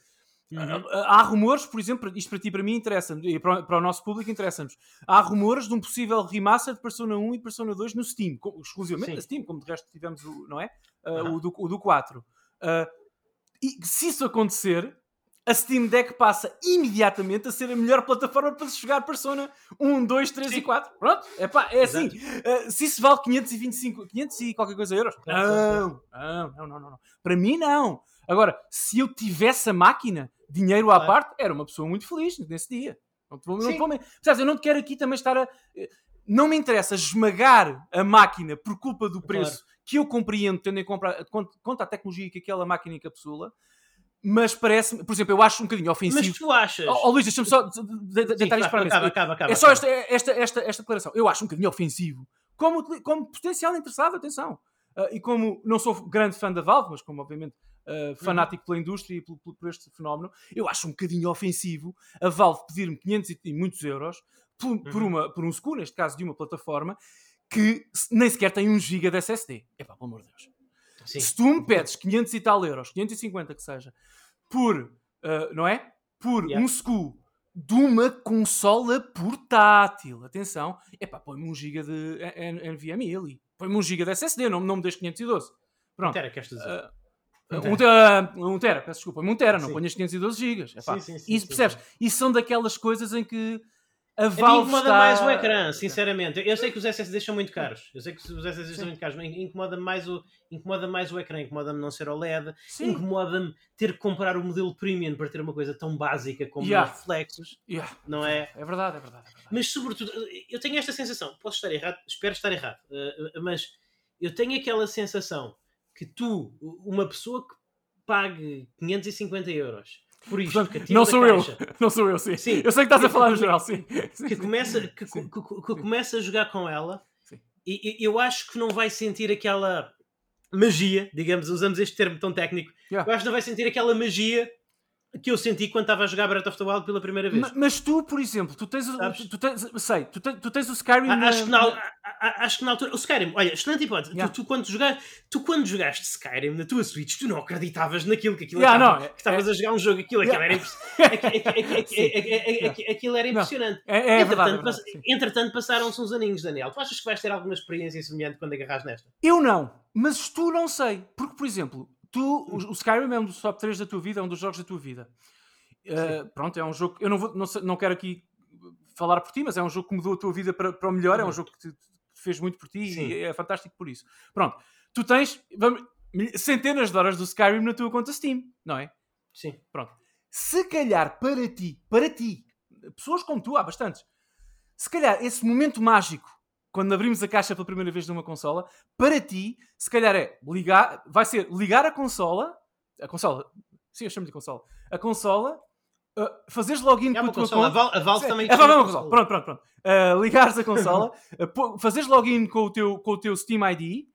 Uhum. Há rumores, por exemplo, isto para ti para mim interessa e para, para o nosso público interessa-nos. Há rumores de um possível remaster de Persona 1 e Persona 2 no Steam, exclusivamente Sim. na Steam, como de resto tivemos o, não é? Uh, o, do, o do 4. Uh, e se isso acontecer, a Steam Deck passa imediatamente a ser a melhor plataforma para se jogar Persona 1, 2, 3 Sim. e 4. Pronto, Epá, é assim. Uh, se isso vale 525, 500 e qualquer coisa euros, não, não, não, não, não. Para mim, não. Agora, se eu tivesse a máquina, dinheiro à parte, era uma pessoa muito feliz nesse dia. Não te vou, não te vou, eu não te quero aqui também estar a. Não me interessa esmagar a máquina por culpa do preço claro. Que eu compreendo, tendo em conta, conta a tecnologia que aquela máquina encapsula mas parece por exemplo, eu acho um bocadinho ofensivo. Mas tu achas? Oh, oh Luís, deixa-me só deitar isto para a. Acaba, acaba, acaba, é só esta, esta, esta, esta declaração. Eu acho um bocadinho ofensivo. Como, como potencial interessado, atenção. Uh, e como não sou grande fã da Valve, mas como obviamente uh, fanático uhum. pela indústria e por, por, este fenómeno, eu acho um bocadinho ofensivo a Valve pedir-me 500 e, e, muitos euros por, uhum. por, uma, por um SKU, neste caso de uma plataforma, que nem sequer tem 1 GB de SSD. É pá, pelo amor de Deus. Sim. Se tu me pedes 500 e tal euros, 550 que seja, por, uh, não é? Por yeah. um SKU de uma consola portátil, atenção, é pá, põe-me um GB de NVMe ali, põe-me um GB de SSD, não, não me deixes 512. Pronto. Um tera, queres dizer? Uh, um, tera, um tera, peço desculpa, um tera, não ponhas 512 GB. Sim, sim, sim, Isso percebes? Isso são daquelas coisas em que a Valve incomoda está... mais o ecrã, sinceramente. Eu sei que os SSDs são muito caros. Eu sei que os SSDs Sim. são muito caros, mas incomoda-me mais o, incomoda mais o ecrã, incomoda-me não ser OLED, incomoda-me ter que comprar o modelo premium para ter uma coisa tão básica como yeah. reflexos. Yeah. Não é? É verdade, é verdade, é verdade. Mas sobretudo, eu tenho esta sensação, posso estar errado, espero estar errado, uh, mas eu tenho aquela sensação que tu, uma pessoa que pague 550 euros por isto. Portanto, não sou eu, não sou eu, sim. sim. Eu sei que estás a falar no geral, sim. Que começa, que, que, que, começa a jogar com ela e, eu acho que não vai sentir aquela magia, digamos, usamos este termo tão técnico, yeah. eu acho que não vai sentir aquela magia que eu senti quando estava a jogar Breath of the Wild pela primeira vez. Mas, mas tu, por exemplo, tu tens, o, tu tens sei, tu tens, tu tens o Skyrim. A, acho, na, que na, acho que na altura. O Skyrim, olha, excelente hipótese. Yeah. Tu, tu, quando jogaste, tu quando jogaste Skyrim na tua Switch, tu não acreditavas naquilo que aquilo yeah, estava, não, que estavas é, a jogar um jogo, aquilo, yeah. aquilo era impressionante. É, é, entretanto, verdade, é verdade, entretanto passaram-se uns aninhos, Daniel. Tu achas que vais ter alguma experiência semelhante quando agarras nesta? Eu não, mas tu não sei. Porque, por exemplo, tu, o, o Skyrim é um dos top 3 da tua vida, é um dos jogos da tua vida. Uh, pronto, é um jogo. Eu não, vou, não, não, quero aqui falar por ti, mas é um jogo que mudou a tua vida para, para o melhor. É um uhum. jogo que te, fez muito por ti Sim. e é fantástico por isso. Pronto, tu tens vamos, centenas de horas do Skyrim na tua conta Steam, não é? Sim. Pronto. Se calhar para ti, para ti, pessoas como tu, há bastantes, se calhar esse momento mágico, quando abrimos a caixa pela primeira vez de uma consola, para ti, se calhar é ligar, vai ser ligar a consola, a consola, sim, eu chamo de consola, a consola, uh, fazeres login É com a tua consola. A conta. A Valve também. É, vai, vai, uma uma consola. Pronto, pronto, pronto. Uh, ligares a consola, uh, fazeres login com o teu, com o teu Steam ID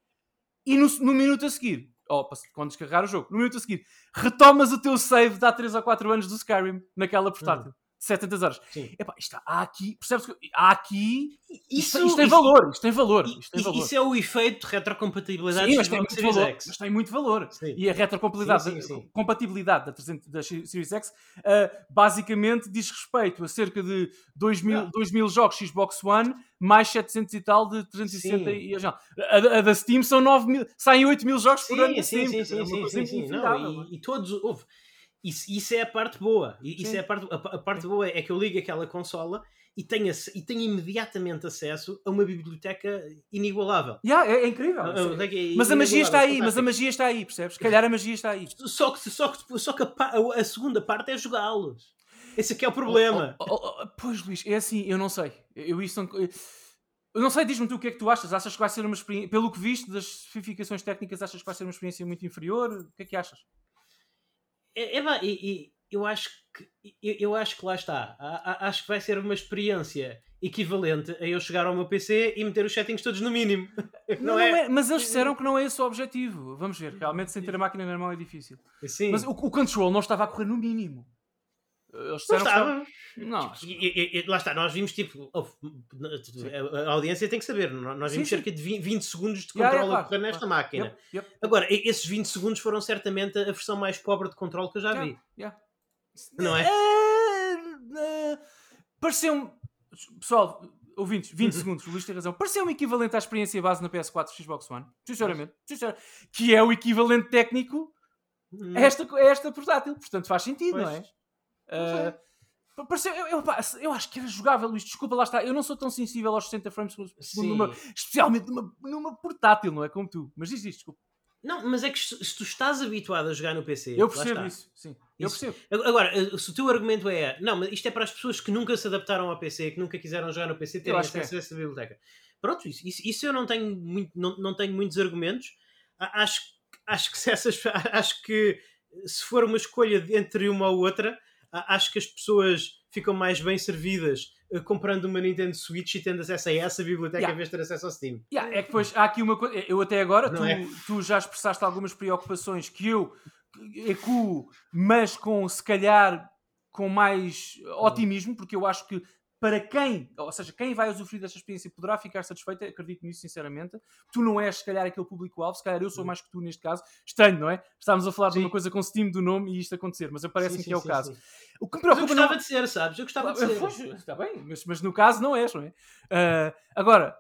e no, no minuto a seguir, ou quando descarregar o jogo, no minuto a seguir, retomas o teu save de há 3 ou 4 anos do Skyrim naquela portátil. 700 horas. Sim. Epá, isto há aqui, percebes que há aqui. Isto, Isso, isto tem isso- valor, isto tem valor. Isto tem valor. Isso é o efeito de retrocompatibilidade Sim, mas tem, muito Series valor, X. mas tem muito valor. Sim. E a retrocompatibilidade, Sim, sim, compatibilidade da, 300, da Series X ah, basicamente diz respeito a cerca de 2 mil, Yeah. 2 mil jogos Xbox One mais 700 e tal de 360 Sim. e. A, a da Steam são 9 mil, saem 8 mil jogos por ano Sim, sim, sim, É sim, sim. Não, e, e todos, houve. Isso, isso é a parte boa. Isso Sim. é a parte, a, a parte boa é que eu ligo aquela consola e tenho, e tenho imediatamente acesso a uma biblioteca inigualável. Yeah, é, é incrível. A- a é Mas a magia está aí, mas a magia está aí, percebes? Se calhar a magia está aí. Só que, só que, só que a, segunda parte é jogá-los. Esse aqui é o problema. Oh, oh, oh, pois, Luís, é assim, eu não sei. Eu isso não... Eu não sei, diz-me tu o que é que tu achas. Achas que vai ser uma experiência. Pelo que viste das especificações técnicas, achas que vai ser uma experiência muito inferior? O que é que achas? É, é, e- e eu acho que eu, eu acho que lá está. A- a- acho que vai ser uma experiência equivalente a eu chegar ao meu PC e meter os settings todos no mínimo. Não, Não, não é? é, Mas eles disseram que não é esse o objetivo. Vamos ver, realmente sem ter a máquina na mão é difícil. Sim. Mas o, o control não estava a correr no mínimo. Eles não que. Não, E- e- e- lá está, nós vimos tipo. a, audiência tem que saber. Nós Sim, vimos sim. cerca de 20, 20 segundos de Yeah, controle yeah, a correr nesta claro. máquina. Yep, yep, Agora, esses 20 segundos foram certamente a versão mais pobre de controle que eu já vi. yeah, yeah. Não é? Eh, Pareceu-me. Pessoal, ouvintes, 20 Uhum. segundos, o Luís tem razão. Pareceu-me equivalente à experiência base na PS4 Xbox One. Sinceramente. sinceramente. Que é o equivalente técnico Hum, a esta, a esta portátil. Portanto, faz sentido, não é? Pa- pareceu, eu, eu, eu acho que era jogável, Luís. Desculpa, lá está. Eu não sou tão sensível aos 60 frames por segundo, numa- especialmente numa, numa portátil, não é? Como tu. Mas diz isto, desculpa. Não, mas é que se tu estás habituado a jogar no PC. Eu percebo isso. Sim, eu Isso. percebo. Agora, eh, se o teu argumento é não, mas isto é para as pessoas que nunca se adaptaram ao PC, que nunca quiseram jogar no PC, terem acesso a essa biblioteca. Pronto, isso, isso, isso eu não tenho, muito, não, não tenho muitos argumentos. Acho, acho que se essas, acho que se for uma escolha entre uma ou outra, acho que as pessoas ficam mais bem servidas eh, comprando uma Nintendo Switch e tendo acesso a essa biblioteca Yeah. em vez de ter acesso ao Steam. Yeah, é que depois há aqui uma coisa. Eu até agora, tu, é? tu já expressaste algumas preocupações que eu ecuo, mas com se calhar com mais otimismo, porque eu acho que para quem, ou seja, quem vai usufruir desta experiência poderá ficar satisfeito, acredito nisso sinceramente. Tu não és, se calhar, aquele público-alvo, se calhar eu sou mais que tu neste caso. Estranho, não é? Estamos a falar de Sim. uma coisa com Steam do nome e isto acontecer, mas parece-me que é o sim, caso. sim. O que me Mas eu preocupa gostava não... de ser, sabes? Eu gostava de ser. pois, Está bem, mas, mas no caso não és, não é? Ah, agora,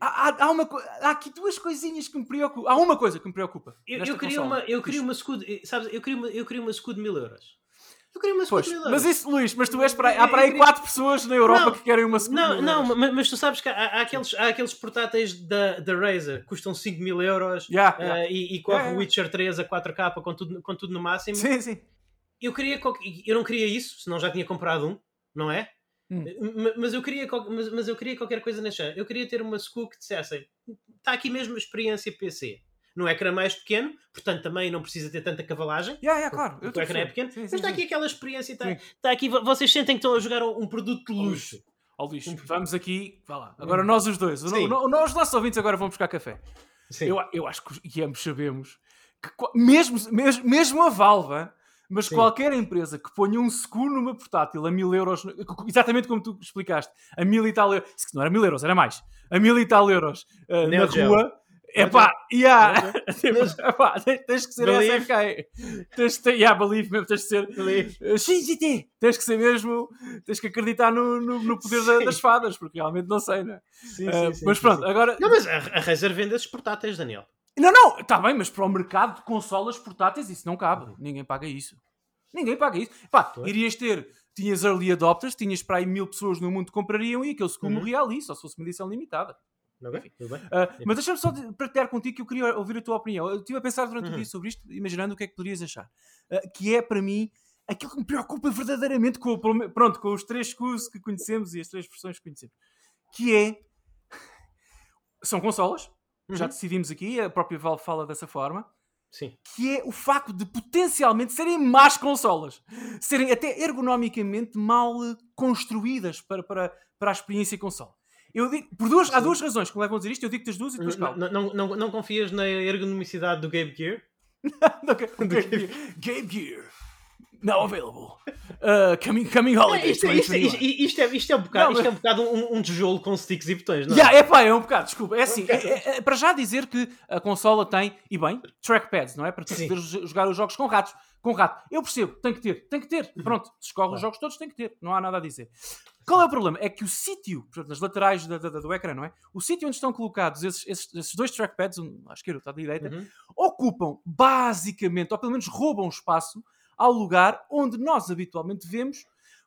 há, há- uma, há aqui duas coisinhas que me preocupam. Há uma coisa que me preocupa. Eu, eu queria uma, eu queria uma escudo, sabes, eu queria uma, eu queria uma escudo de mil euros. Eu queria uma Pois, mas isso, Luís, mas tu és para aí, há para aí queria- quatro pessoas na Europa Não, que querem uma segunda. Não, não, mas, mas tu sabes que há, há aqueles, há aqueles portáteis da, da Razer que custam 5 mil euros Yeah, eh, yeah. e, e corre o yeah. Witcher 3 a 4K com tudo, com tudo no máximo. Sim, sim. Eu, queria, eu não queria isso, senão já tinha comprado um, não é? Hum. Ma- Mas, eu queria, mas, mas eu queria qualquer coisa neste género. Eu queria ter uma SKU que dissessem está aqui mesmo a experiência PC. No ecrã mais pequeno, portanto também não precisa ter tanta cavalagem. Yeah, yeah, claro. O ecrã é pequeno, Sim, mas está aqui aquela experiência, está, está aqui, vo- vocês sentem que estão a jogar um, produto de luxo. Ó Luís, vamos aqui. Vá lá. Agora nós os dois. O- Sim. o- o- os nossos ouvintes agora vão buscar café. Sim. Eu, eu acho que e ambos sabemos que mesmo, mesmo, mesmo a Valve, mas Sim. qualquer empresa que ponha um seguro numa portátil a mil euros, exatamente como tu explicaste, a mil e tal euros, se não era mil euros, era mais, a mil e tal euros uh, na Geo. rua, é pá, yeah. Temos- epá, tens- que ser. SFK, tens que yeah, believe mesmo, tens que ser. Uh, XGT! Tens que ser mesmo, tens que acreditar no, no, no poder da- das fadas, porque realmente não sei, né? Sim, Uh, sim, sim, mas sim, pronto, sim. agora. Não, mas a, a Razer vende esses portáteis, Daniel. Não, não, está bem, mas para o mercado de consolas portáteis isso não cabe. Ninguém paga isso. Ninguém paga isso. Pá, irias ter, tinhas early adopters, tinhas para aí mil pessoas no mundo que comprariam e aquele segundo Uhum. morria ali, só se fosse uma edição limitada. Ok, tudo bem. Uh, mas deixa-me só de- partilhar contigo que eu queria ouvir a tua opinião. Eu estive a pensar durante o Uhum. dia sobre isto, imaginando o que é que poderias achar. Uh, que é, para mim, aquilo que me preocupa verdadeiramente com, pronto, com os três cursos que conhecemos e as três versões que conhecemos, que é são consolas, uhum. já decidimos aqui, a própria Valve fala dessa forma. Sim. Que é o facto de potencialmente serem más consolas, serem até ergonomicamente mal construídas para, para, para a experiência console. Eu digo, por duas, há duas razões que me levam a dizer isto, eu digo-te as duas e depois. Não, não, não, não confias na ergonomicidade do Game Gear? do, do Game, Gear. Game Gear now available. Uh, coming, coming holiday. Isto, isto, isto, isto, é, isto é um bocado, não, isto é um, bocado um, um, tijolo com sticks e botões, não é? Yeah, é pá, é um bocado, desculpa. É assim, é, é, é, para já dizer que a consola tem, e bem, trackpads, não é? Para tu poder jogar os jogos com ratos. Com rato. Eu percebo, tem que ter, tem que ter. Uhum. Pronto, se escorre os jogos todos, tem que ter. Não há nada a dizer. Qual é o problema? É que o sítio, nas laterais da, da, do ecrã, não é? O sítio onde estão colocados esses, esses, esses dois trackpads, um à esquerda e à direita, uhum. ocupam basicamente, ou pelo menos roubam espaço ao lugar onde nós habitualmente vemos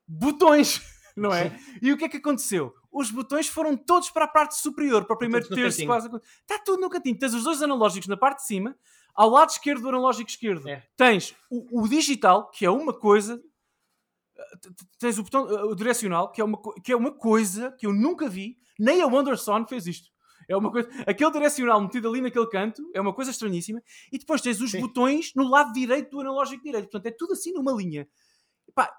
botões, não é? Sim. E o que é que aconteceu? Os botões foram todos para a parte superior, para o primeiro terço, quase. Está tudo no cantinho. Tens os dois analógicos na parte de cima, ao lado esquerdo do analógico esquerdo. É. Tens o, o, digital, que é uma coisa. Tens o botão o direcional, que é, uma, que é uma coisa que eu nunca vi. Nem a Wonderson fez isto. É uma coisa. Aquele direcional metido ali naquele canto é uma coisa estranhíssima. E depois tens os Sim. botões no lado direito do analógico direito. Portanto, é tudo assim numa linha.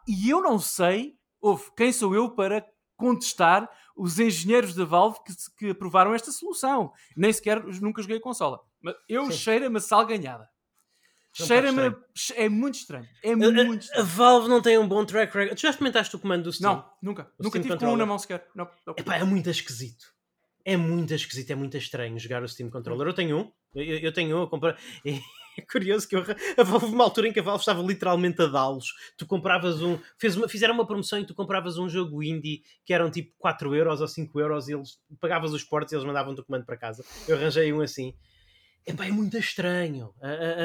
e eu não sei, ouve, quem sou eu para contestar os engenheiros da Valve que, que aprovaram esta solução. Nem sequer nunca joguei a consola. Mas eu cheiro-me a sal ganhada. Cheira-me. É muito estranho. É muito estranho. A Valve não tem um bom track record. Tu já experimentaste o comando do Steam? Não, nunca. O nunca Steam tive com um na mão sequer. Não, não. Epá, é muito esquisito é muito esquisito, é muito estranho jogar o Steam Controller. Eu tenho um, eu, eu tenho um, eu. É curioso que eu, houve uma altura em que a Valve estava literalmente a dá-los. Tu compravas um, fez uma, fizeram uma promoção e tu compravas um jogo indie que eram tipo 4 euros ou 5 euros e eles pagavas os portos e eles mandavam o comando para casa. Eu arranjei um assim. É muito estranho.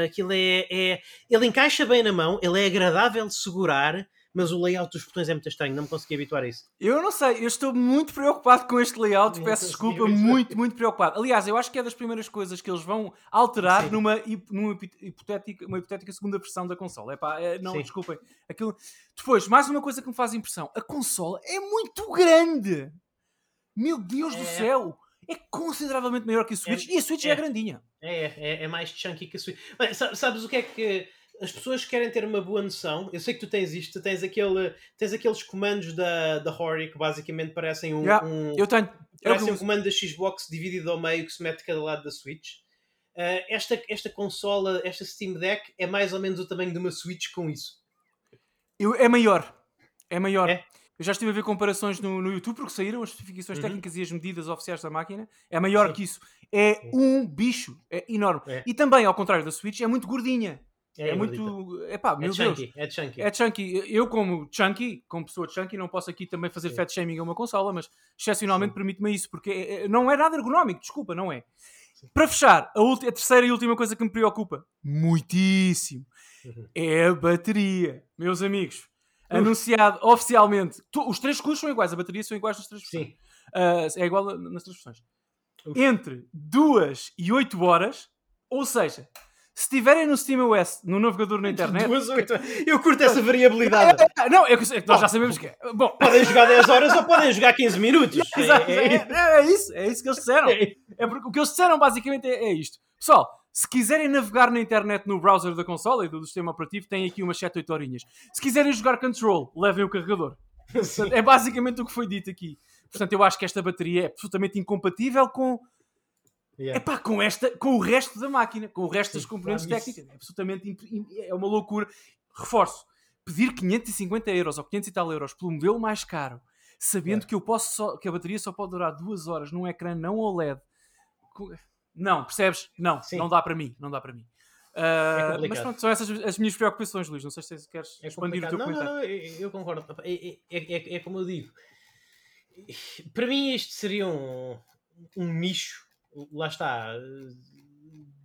Aquilo é, é. Ele encaixa bem na mão, ele é agradável de segurar mas o layout dos botões é muito estranho, não me consegui habituar a isso. Eu não sei, eu estou muito preocupado com este layout, não peço desculpa, muito, muito preocupado. Aliás, eu acho que é das primeiras coisas que eles vão alterar numa, numa hipotética, uma hipotética segunda versão da consola. Epá, é, não, Sim. desculpem. Aquilo... Depois, mais uma coisa que me faz impressão: a consola é muito grande. Meu Deus é. do céu! É consideravelmente maior que a Switch é, e a Switch é, é grandinha. É, é, é mais chunky que a Switch. Mas, sabes o que é que as pessoas querem ter uma boa noção. Eu sei que tu tens isto, tens, aquele, tens aqueles comandos da, da Hori que basicamente parecem um. Yeah, um eu tenho. Parecem eu... um comando da Xbox dividido ao meio que se mete de cada lado da Switch. Uh, esta, esta consola, esta Steam Deck, é mais ou menos o tamanho de uma Switch com isso. Eu, é maior. É maior. É? Eu já estive a ver comparações no, no YouTube porque saíram as especificações uhum. técnicas e as medidas oficiais da máquina. É maior Sim. que isso. É um bicho. É enorme. É. E também, ao contrário da Switch, é muito gordinha. É, é muito. Epá, é meu chunky, Deus. é chunky. É chunky. Eu, como chunky, como pessoa chunky, não posso aqui também fazer Sim. fat shaming a uma consola, mas excepcionalmente permite-me isso, porque é, é, não é nada ergonómico, desculpa, não é. Sim. Para fechar, a, a, terceira e última coisa que me preocupa muitíssimo uhum. é a bateria. Meus amigos, anunciado oficialmente, tu, os três custos são iguais, a bateria são iguais nas três versões. Uh, é igual nas três versões. Entre 2 e 8 horas, ou seja, se estiverem no SteamOS, no navegador na internet. Duas, oito. Eu curto essa variabilidade. É, é, não, é que nós já sabemos que é. Bom, podem jogar 10 horas ou podem jogar 15 minutos. É, é, é, isso, é isso que eles disseram. É porque o que eles disseram basicamente é, é isto. Pessoal, se quiserem navegar na internet no browser da consola e do sistema operativo, tem aqui umas 7, 8 horinhas. Se quiserem jogar Control, levem o carregador. Portanto, é basicamente o que foi dito aqui. Portanto, eu acho que esta bateria é absolutamente incompatível com Yeah. Epá, com, esta, com o resto da máquina, com o resto das componentes claro, técnicas. É absolutamente é uma loucura. Reforço, pedir 550 euros ou 500 e tal euros pelo modelo mais caro, sabendo que eu posso só, que a bateria só pode durar duas horas num ecrã não OLED. Não, percebes? Não, Sim. não dá para mim, não dá para mim. Uh, é mas pronto, são essas as minhas preocupações, Luís. Não sei se queres é expandir o teu não, comentário. Não, não, eu concordo. É, é, é, é, como eu digo. Para mim, isto seria um, um nicho lá está,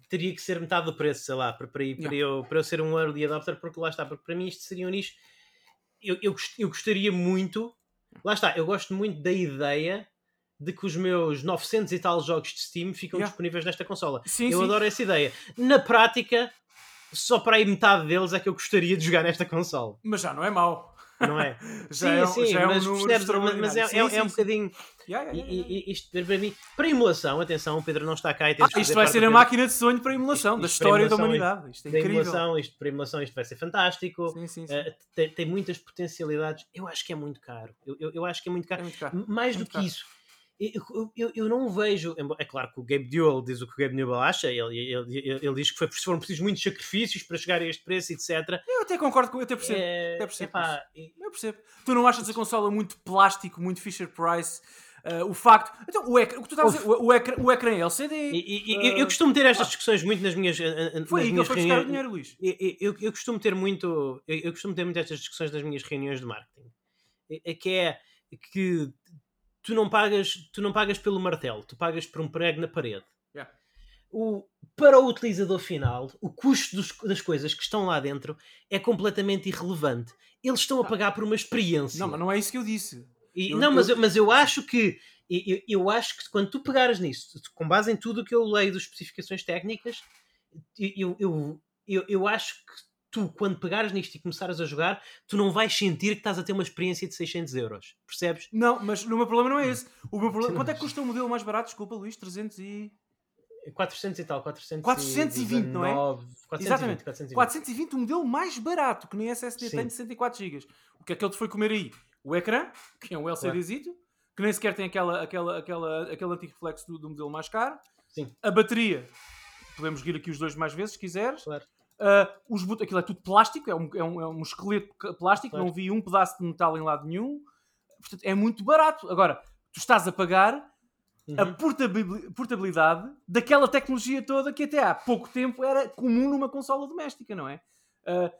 teria que ser metade do preço, sei lá, para, para, para, eu, para eu ser um early adopter, porque lá está, porque para mim isto seria um nicho. Eu, eu, eu gostaria muito, lá está, eu gosto muito da ideia de que os meus 900 e tal jogos de Steam ficam yeah. disponíveis nesta consola. Sim, eu sim. adoro essa ideia. Na prática, só para aí metade deles é que eu gostaria de jogar nesta console. Mas já não é mau. Não é? já sim, é, sim, já é um mas, número percebes, mas é, é, Sim, é um sim, sim. bocadinho. Yeah, yeah, yeah, e- e- Isto, para, mim, para emulação, atenção, o Pedro não está cá e temos Ah, isto vai ser a máquina de sonho para emulação Isto- da isto história da emulação, humanidade. Isto é Da incrível. emulação, isto, para emulação isto vai ser fantástico. Sim, sim, sim. Uh, tem, tem muitas potencialidades. Eu acho que é muito caro. Eu, eu, eu acho que é muito É caro. muito caro. Mais é do que caro. isso, eu, eu, eu não vejo. É claro que o Gabe Newell diz o que o Gabe Newell acha. Ele, ele, ele, ele diz que foi, foram precisos muitos sacrifícios para chegar a este preço, etc. Eu até concordo com eu até percebo. É, até percebo epá, Eu percebo. Tu não achas a consola muito plástico, muito Fisher Price? Ah, o facto. Então, o ecrã, o que tu estavas o, o ecrã, o ecrã é LCD. e- e- e- eu, eu costumo ter estas ah. discussões muito nas minhas, eh, Foi aí que ele foi buscar o dinheiro, Luís. Eu, eu- eu- eu costumo ter muito eu, eu costumo ter muito estas discussões nas minhas reuniões de marketing é, é que é que tu não pagas tu não pagas pelo martelo tu pagas por um prego na parede Yeah. o, para o utilizador final o custo dos- das coisas que estão lá dentro é completamente irrelevante eles estão a pagar por uma experiência Não, mas não é isso que eu disse. E- Eu- não, mas eu- eu, mas eu acho que eu, eu- eu acho que quando tu pegares nisso, com base em tudo o que eu leio das especificações técnicas, eu, eu, eu, eu acho que tu, quando pegares nisto e começares a jogar, tu não vais sentir que estás a ter uma experiência de 600 euros. Percebes? Não, mas o meu problema não é esse. O meu problema... Sim, Quanto é que custa o modelo mais barato? Desculpa, Luís, 300 e... 400 e tal, 400 420, não é? 420, Exatamente. 420. 420, o modelo mais barato, que nem SSD Sim. tem de 64 GB. O que é que ele te foi comer aí? O ecrã, que é um LCDzito, que nem sequer tem aquela, aquela, aquela, aquele anti-reflexo do, do modelo mais caro. Sim. A bateria, podemos seguir aqui os dois mais vezes, se quiseres. Claro. Ah, os bot... Aquilo é tudo plástico, é um, é um, é um esqueleto plástico, Claro. não vi um pedaço de metal em lado nenhum. Portanto, é muito barato. Agora, tu estás a pagar a Uhum. portabil- portabilidade daquela tecnologia toda que até há pouco tempo era comum numa consola doméstica, não é? Ah,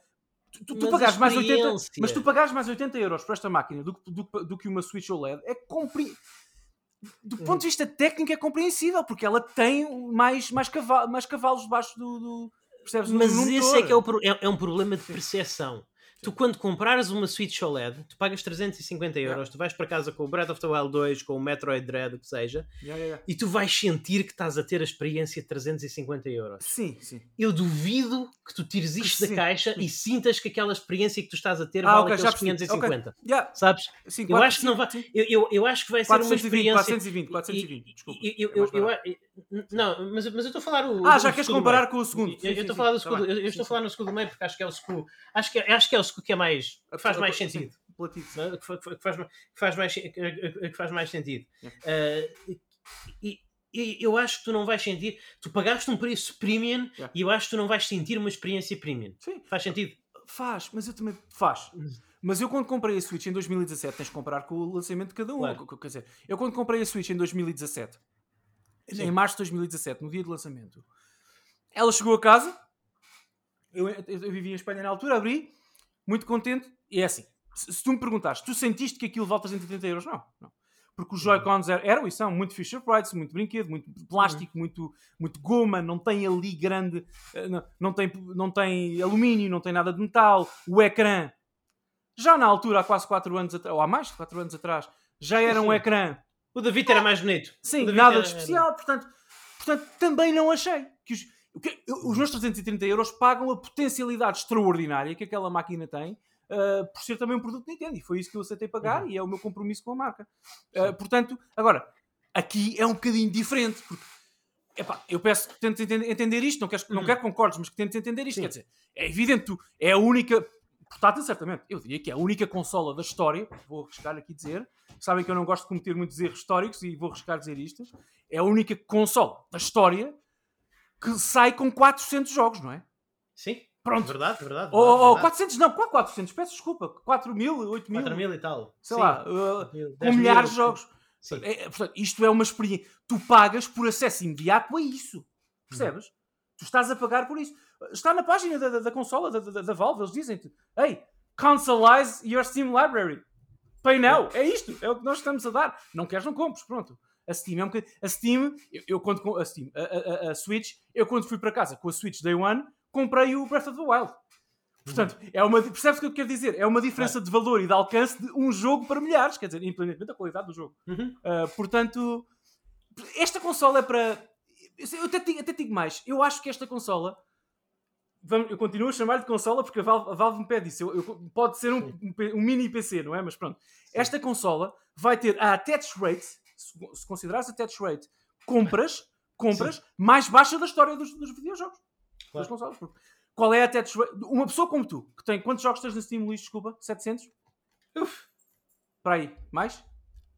tu, tu, tu pagares mais 80, experiência- mas tu pagares mais 80 euros por esta máquina do, que- do, do que uma Switch OLED é compre... do Uhum. ponto de vista técnico é compreensível porque ela tem mais, mais, cavalo, mais cavalos debaixo do, do percebes? Mas esse é que é, o é, é um problema de percepção. Tu, quando comprares uma Switch OLED, tu pagas 350 euros, tu vais para casa com o Breath of the Wild 2, com o Metroid Dread, o que seja, Yeah, yeah, yeah. e tu vais sentir que estás a ter a experiência de 350 euros. Sim, sim. Eu duvido que tu tires isto Sim. da caixa e sintas que aquela experiência que tu estás a ter Ah, vale ok, já aqueles percebi. 550. Yeah, Sabes? sim, Eu quatro- acho que não sim, vai. sim. Eu, eu, eu acho que vai ser uma 420, experiência. 420, 420, desculpa. Eu- É eu- eu- eu- não, mas, mas eu estou a falar o. Ah, já queres comparar meio. com o segundo? Eu- Sim, Eu sim, estou a sim, falar do tá segundo. bem. Eu eu Sim, estou a sim. falar no segundo meio porque acho que é o segundo. Acho que, acho que é o segundo que é mais. que faz mais sentido. platito. é? Que fa- que faz, que faz mais, que que faz mais sentido. Yeah. Uh, e, e eu acho que tu não vais sentir. Tu pagaste um preço premium Yeah. e eu acho que tu não vais sentir uma experiência premium. Sim. Faz sentido? Faz, mas eu também. Faz. Mas eu quando comprei a Switch em 2017, tens de comparar com o lançamento de cada um. Claro. Quer dizer, eu quando comprei a Switch em 2017, Sim. em março de 2017, no dia de lançamento, ela chegou a casa, eu, eu, eu vivia em Espanha na altura, abri, muito contente, e é assim. Se, se tu me perguntaste, tu sentiste que aquilo volta a 180 euros? Não, não. Porque os Joy-Cons eram, e são muito Fisher Price, muito brinquedo, muito plástico, muito, muito goma, não tem ali grande, eh, não, não, tem, não tem alumínio, não tem nada de metal, o ecrã, já na altura, há quase 4 anos atrás, ou há mais de 4 anos atrás, já era um ecrã O David era mais bonito. Sim, nada era- de especial, portanto, portanto, também não achei que os, os meus 330 euros pagam a potencialidade extraordinária que aquela máquina tem uh, por ser também um produto Nintendo e foi isso que eu aceitei pagar Uhum. e é o meu compromisso com a marca. Uh, portanto, agora, aqui é um bocadinho diferente porque epá, eu peço que tentes entender, entender isto, não quero, não Uhum. quero que concordes, mas que tentes entender isto. Sim. Quer dizer, é evidente, tu- é a única. Portátil, certamente. Eu diria que é a única consola da história, vou arriscar aqui dizer. Sabem que eu não gosto de cometer muitos erros históricos e vou arriscar dizer isto. É a única consola da história que sai com 400 jogos, não é? Sim, Pronto. verdade, verdade. Ou, ou verdade, 400, não, qual 400? Peço desculpa. 4 mil, 8 mil, 4 mil e tal. sei Sim. lá, uh, 10 com mil, milhares de jogos. Sim. É, é, portanto, isto é uma experiência. Tu pagas por acesso imediato a isso. Percebes? Tu estás a pagar por isso. Está na página da, da, da consola, da, da, da Valve, eles dizem-te: Hey, consoleize your Steam library. Pay now. É isto. É o que nós estamos a dar. Não queres, não compres. Pronto. A Steam é um bocadinho. A Steam, eu, eu quando. com- A Steam, a, a- a- a Switch, eu quando fui para casa com a Switch Day One, comprei o Breath of the Wild. Portanto, é uma, percebes o que eu quero dizer? É uma diferença de valor e de alcance de um jogo para milhares, quer dizer, independentemente da qualidade do jogo. Uhum. Uh, portanto, esta consola é para. Eu até digo, até digo mais. Eu acho que esta consola vamos, eu continuo a chamar-lhe de consola porque a Valve, a Valve me pede isso. Eu, eu, pode ser um, um, um, mini PC, não é? Mas pronto. Sim. Esta consola vai ter a attach rate, se, considerares attach rate, compras, compras Sim. mais baixa da história dos, dos videojogos. Claro. Das consolas. Qual é a attach rate? Uma pessoa como tu, que tem quantos jogos tens na Steam, Luís? Desculpa, 700? Uf. Para aí, mais?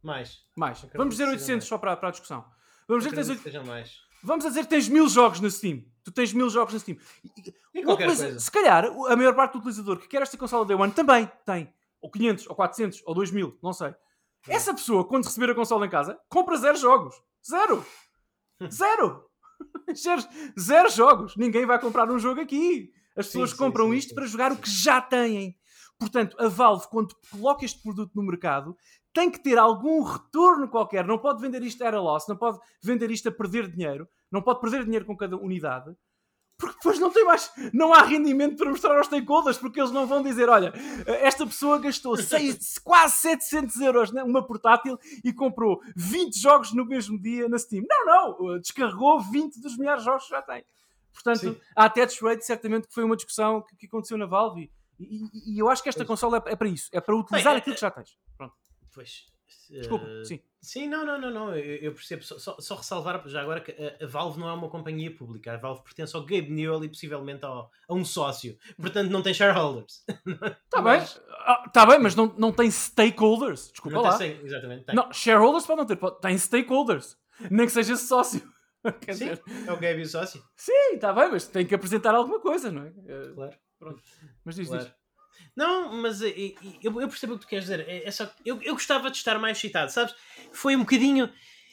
Mais. Mais. Vamos dizer 800 só para, para a discussão. Vamos dizer que tens 8... mais. Vamos dizer que tens mil jogos na Steam. Tu tens mil jogos na Steam. E. Se calhar, a maior parte do utilizador que quer esta consola Day One também tem. Ou 500, ou 400, ou 2000, não sei. Essa pessoa, quando receber a consola em casa, compra zero jogos. Zero. Zero. zero. zero jogos. Ninguém vai comprar um jogo aqui. As pessoas sim, compram sim, sim, isto para jogar o que já têm. Portanto, a Valve, quando coloca este produto no mercado, tem que ter algum retorno qualquer. Não pode vender isto a loss, não pode vender isto a perder dinheiro, não pode perder dinheiro com cada unidade, porque depois não tem mais, não há rendimento para mostrar aos stakeholders, porque eles não vão dizer: olha, esta pessoa gastou seis, quase 700 euros numa portátil e comprou 20 jogos no mesmo dia na Steam. Não, não, descarregou 20 dos melhores jogos que já tem. Portanto, Sim. a attach rate certamente que foi uma discussão que, que aconteceu na Valve e, e, e, eu acho que esta consola é, é, para isso, é para utilizar Bem, aquilo que já tens. Pronto. Pois. Desculpa, uh, sim. Sim, não, não, não, não. Eu, eu percebo. Só, só, só, ressalvar já agora que a, a, Valve não é uma companhia pública. A Valve pertence ao Gabe Newell e possivelmente ao, a um sócio. Portanto, não tem shareholders. Está bem, ah, tá bem, mas não, não tem stakeholders. Desculpa não lá. Tem, exatamente. Tem. Não, shareholders pode não ter, pode, tem stakeholders. Nem que seja sócio. Quer Sim, dizer... é o Gabe e o sócio. Sim, está bem, mas tem que apresentar alguma coisa, não é? Claro. Pronto. Mas diz, claro. diz. Não, mas eu, eu percebo o que tu queres dizer. É, é só, eu, eu gostava de estar mais excitado, sabes? Foi um bocadinho.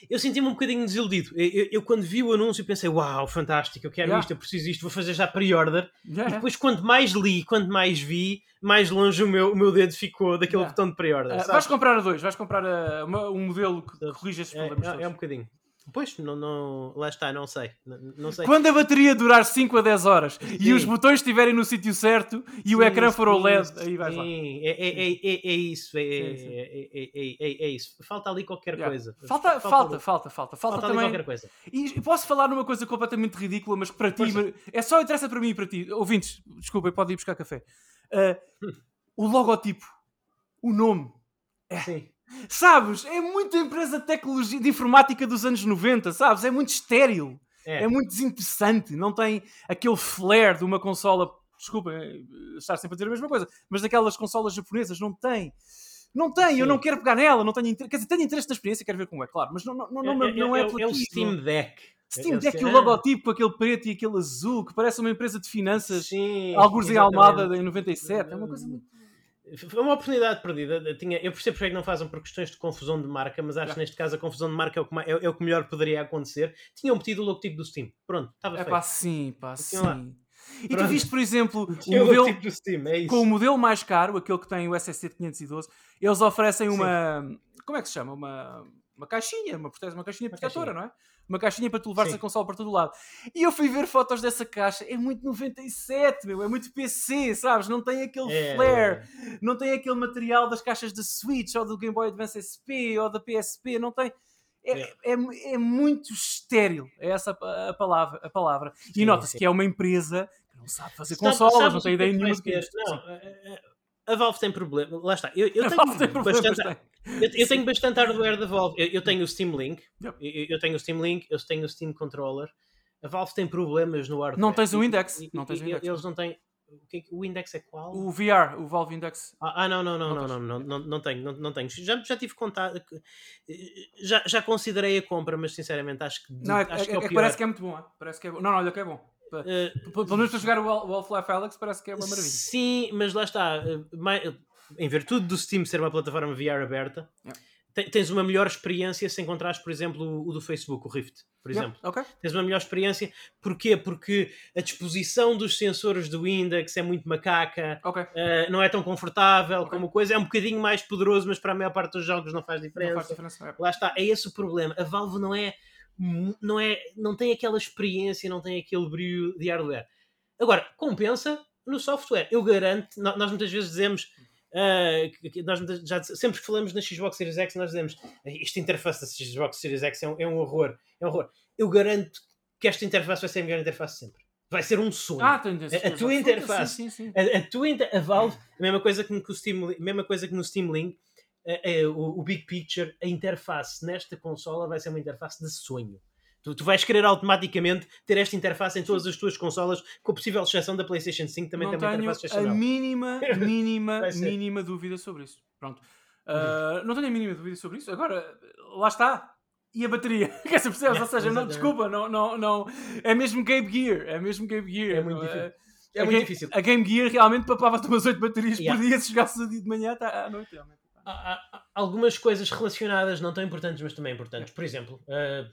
Eu senti-me um bocadinho desiludido. Eu, eu, eu, quando vi o anúncio pensei, uau, fantástico, eu quero yeah. isto, eu preciso isto, vou fazer já pre-order. Yeah. E depois, quanto mais li, quanto mais vi, mais longe o meu, o meu dedo ficou daquele yeah. botão de pre-order. Uh, vais comprar a dois, vais comprar a, uma, um modelo que corrija estes é, problemas. É, é um bocadinho. Pois, não, não, lá está, não sei. Não, não sei. Quando a bateria durar 5 a 10 horas sim. e os botões estiverem no sítio certo e sim, o ecrã for OLED, aí vais lá. É, é, é, é, isso, é, é, é, isso. Falta ali qualquer yeah. coisa. Falta, falta, falta, falta, falta, falta, também. qualquer coisa. E posso falar numa coisa completamente ridícula, mas para ti, é só interessa para mim e para ti. Ouvintes, desculpem, pode ir buscar café. Uh, o logotipo, o nome. É, Sim. Sabes? É muito empresa de tecnologia, de informática dos anos 90, sabes? É muito estéril. É. é muito desinteressante. Não tem aquele flair de uma consola. Desculpa eh, estar sempre a dizer a mesma coisa, mas daquelas consolas japonesas não tem. Não tem, Sim. eu não quero pegar nela, não tenho interesse. Quer dizer, tenho interesse na experiência, quero ver como é, claro, mas não, não, não, não, é, não é, é, é, é o Steam Deck. Steam Deck e o logotipo, aquele preto e aquele azul, que parece uma empresa de finanças, Sim, alguns em Almada em 97. É uma coisa muito foi uma oportunidade perdida. Eu, tinha, eu percebo porque é que não fazem por questões de confusão de marca, mas acho que neste caso a confusão de marca é o, que, é, é o que melhor poderia acontecer. Tinham metido o logotipo do Steam. Pronto, estava é feito. É pá, sim, pá, sim. Lá. E Pronto. tu viste, por exemplo, o modelo, Steam, é com o modelo mais caro, aquele que tem o SSD de 512, eles oferecem uma. Sim. Como é que se chama? Uma, uma caixinha, uma, uma caixinha protetora, não é? Uma caixinha para tu levares Sim. a console para todo lado. E eu fui ver fotos dessa caixa, é muito 97, meu, é muito PC, sabes? Não tem aquele é, flare, é. não tem aquele material das caixas da Switch ou do Game Boy Advance SP ou da PSP, não tem. É, é. é, é muito estéril, é essa a palavra. A palavra. E nota-se que é uma empresa que não sabe fazer sabe, consolas, não tem ideia nenhuma do que é. Não, a Valve tem problema. Lá está. Eu, eu tenho bastante. Eu, eu tenho bastante hardware da Valve. Eu, eu tenho o Steam Link, yep. eu, tenho o Steam Link, eu tenho o Steam Controller. A Valve tem problemas no hardware. Não tens o Index. não tens o index. Eles não têm. O, que, o Index é qual? O VR, o Valve Index. Ah, ah não, não, não, não, não, não, não, não, tenho, não, não tenho. Já, já tive contato, já, já considerei a compra, mas sinceramente acho que. Não, é, acho que é, é, é parece que é muito bom. Parece que é bom. Não, não, olha que é bom. Uh, Pelo menos para jogar o Half-Life Alex parece que é uma maravilha. Sim, mas lá está. Em virtude do Steam ser uma plataforma VR aberta, yeah tens uma melhor experiência se encontrares, por exemplo, o, do Facebook, o Rift, por exemplo. Yeah, okay. Tens uma melhor experiência. Porquê? Porque a disposição dos sensores do Index é muito macaca, okay. uh, não é tão confortável okay. como coisa, é um bocadinho mais poderoso, mas para a maior parte dos jogos não faz diferença. Não faz diferença é. Lá está, é esse o problema. A Valve não é, não é, não tem aquela experiência, não tem aquele brilho de hardware. Agora, compensa no software. Eu garanto, nós muitas vezes dizemos Uh, nós já, sempre que falamos na Xbox Series X, nós dizemos esta interface da Xbox Series X é um, é um horror. É um horror. Eu garanto que esta interface vai ser a melhor interface sempre. Vai ser um sonho. Ah, tenho a, a tua interface, sim, sim, sim. A, a, tua a Valve, a mesma coisa que no Steam, mesma coisa que no Steam Link, é, o, o, Big Picture, a interface nesta consola vai ser uma interface de sonho. Tu, tu, vais querer automaticamente ter esta interface em todas as tuas consolas, com a possível exceção da PlayStation 5, também não tem uma interface excepcional. a mínima, mínima, mínima dúvida sobre isso. Pronto. Uh, não tenho a mínima dúvida sobre isso. Agora, lá está. E a bateria? Quer se percebes? Ou seja, não, desculpa, não, não, não. É mesmo Game Gear. É mesmo Game Gear. É muito difícil. É, é muito difícil. A Game Gear realmente papava-te umas 8 baterias yeah. por dia se jogasses de manhã tá, à noite. Realmente. Há, há, algumas coisas relacionadas não tão importantes, mas também importantes. Por exemplo, uh,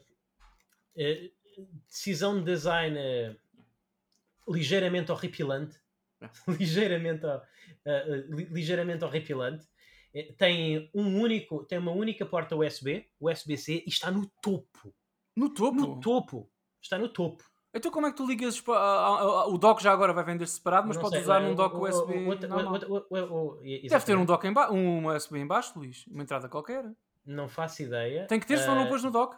uh, decisão de design uh, ligeiramente horripilante. ligeiramente, li, ligeiramente horripilante. Tem um único, tem uma única porta USB, USB-C, e está no topo. No topo? No topo. Está no topo. Então como é que tu ligas o dock já agora vai vender separado, mas podes usar num dock USB Deve ter um dock em ba... um USB em baixo, Luís, uma entrada qualquer. Não faço ideia. Tem que ter, se não, não pôs no dock.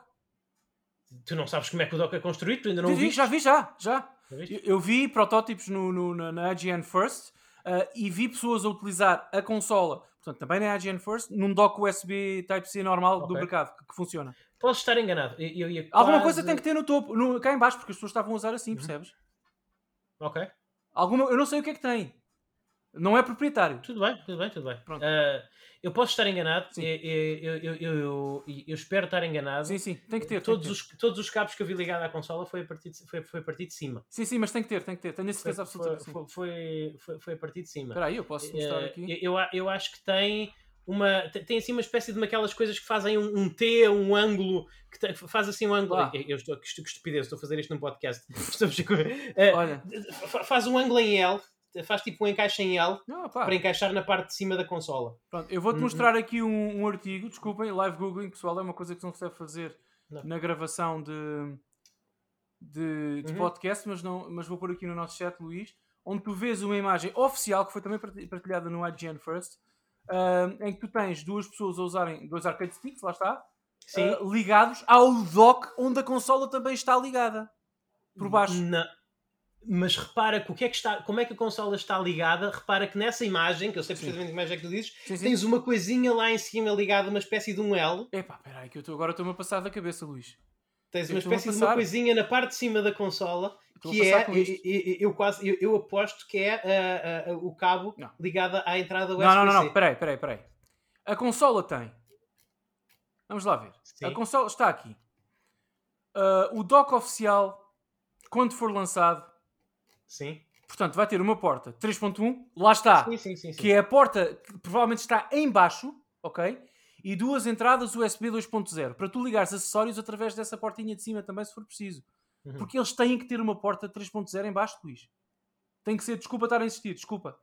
Tu não sabes como é que o dock é construído, tu ainda não vi, Já vi, já, já. Eu, eu, vi protótipos no, no, na, na IGN First uh, e vi pessoas a utilizar a consola, portanto também na IGN First, num dock USB Type-C normal okay. do mercado, que, que funciona. Posso estar enganado. Eu, eu Alguma coisa tem que ter no topo, no, cá em baixo, porque as pessoas estavam a usar assim, uhum. percebes? Ok. Alguma, eu não sei o que é que tem. Não é proprietário. Tudo bem, tudo bem, tudo bem. Uh, eu posso estar enganado, eu, eu, eu, eu, espero estar enganado. Sim, sim, tem que ter. Todos, que ter. Os, todos os cabos que eu vi ligado à consola foi a partir de, foi, foi a partir de cima. Sim, sim, mas tem que ter, tem que ter. Tenho a certeza foi, absoluta. Foi, foi, foi, foi, a partir de cima. Espera aí, eu posso mostrar aqui. Eu, eu acho que tem uma tem assim uma espécie de aquelas coisas que fazem um, um T, um ângulo que te, faz assim um ângulo. Ah. Eu, estou que estupidez, estou a fazer isto num podcast. Estou, uh, Olha. Faz um ângulo em L, faz tipo um encaixe em L Não, para encaixar na parte de cima da consola. Pronto, eu vou-te mostrar uhum. aqui um, um, artigo, desculpem, live googling, pessoal, é uma coisa que não se deve fazer não. na gravação de, de, de uhum. podcast, mas, não, mas vou pôr aqui no nosso chat, Luís, onde tu vês uma imagem oficial que foi também partilhada no IGN First uh, em que tu tens duas pessoas a usarem dois arcade sticks, lá está, uh, ligados ao dock onde a consola também está ligada. Por baixo. Não. Mas repara que o que é que está, como é que a consola está ligada? Repara que nessa imagem, que eu sei precisamente que imagem é que tu dizes, sim, sim. tens uma coisinha lá em cima ligada, uma espécie de um L. Epá, peraí, que eu tô, agora estou-me a passar da cabeça, Luís. Tens uma espécie de uma coisinha na parte de cima da consola que é, eu, eu, quase, eu, eu, aposto que é uh, uh, o cabo não. ligado à entrada USB. Não, não, não, não, peraí, peraí, peraí. A consola tem. Vamos lá ver. Sim. A consola está aqui. Uh, o dock oficial, quando for lançado, Sim. Portanto, vai ter uma porta 3.1, lá está, sim, sim, que é a porta que provavelmente está em baixo, ok? E duas entradas USB 2.0, para tu ligares acessórios através dessa portinha de cima também, se for preciso. Uhum. Porque eles têm que ter uma porta 3.0 em baixo, Luís. Tem que ser, desculpa estar a insistir, desculpa.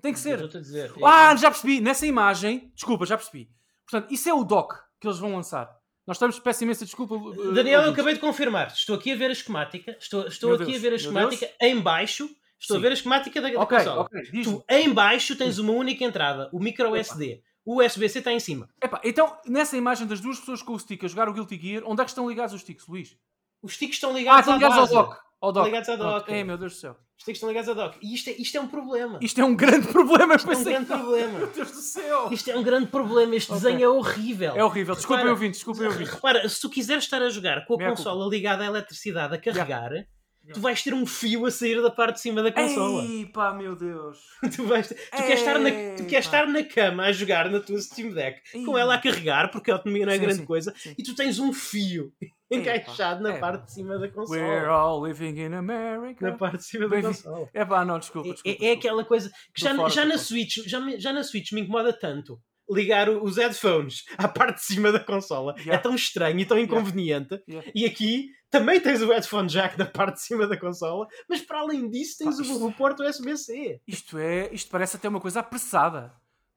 Tem que ser. Dizer, ah, já percebi. Nessa imagem, desculpa, já percebi. Portanto, isso é o dock que eles vão lançar. Nós estamos, peço imensa desculpa. Uh, Daniel, eu acabei de confirmar. Estou aqui a ver a esquemática. Estou, estou aqui Deus, a ver a esquemática em baixo. Estou Sim. a ver a esquemática da, okay, da consola. Okay, tu, em baixo, tens uma única entrada, o micro SD. O USB-C está em cima. Epá, então, nessa imagem das duas pessoas com o stick a jogar o Guilty Gear, onde é que estão ligados os sticks, Luís? Os sticks estão ligados, ah, estão ligados ao dock. Ao dock. ligados ao dock. É, meu Deus do céu. Os sticks estão ligados ao dock. E isto é, isto é um problema. Isto é um grande problema. Isto é um grande problema. Meu Deus do céu. Isto é um grande problema. Este okay. desenho é horrível. É horrível. Desculpem ouvinte, desculpem ouvinte. Repara, se tu quiseres estar a jogar com a Minha consola culpa. ligada à eletricidade a carregar... Yeah tu vais ter um fio a sair da parte de cima da consola. Ei, pá, meu Deus. tu vais tu, queres estar na... tu queres estar na cama a jogar na tua Steam Deck Ei. com ela a carregar, porque a autonomia não é sim, grande sim, coisa, sim. e tu tens um fio encaixado na parte de cima da consola. We're all living in America. Na parte de cima da consola. É pá, não, desculpa. desculpa, é, é, aquela coisa que já, já, na Switch, já, já na Switch me incomoda tanto ligar os headphones à parte de cima da consola. É yeah. É tão estranho e tão inconveniente. Yeah. Yeah. E aqui também tens o headphone jack da parte de cima da consola, mas para além disso tens Pá, isto, o, o porto USB-C. Isto é, isto parece até uma coisa apressada.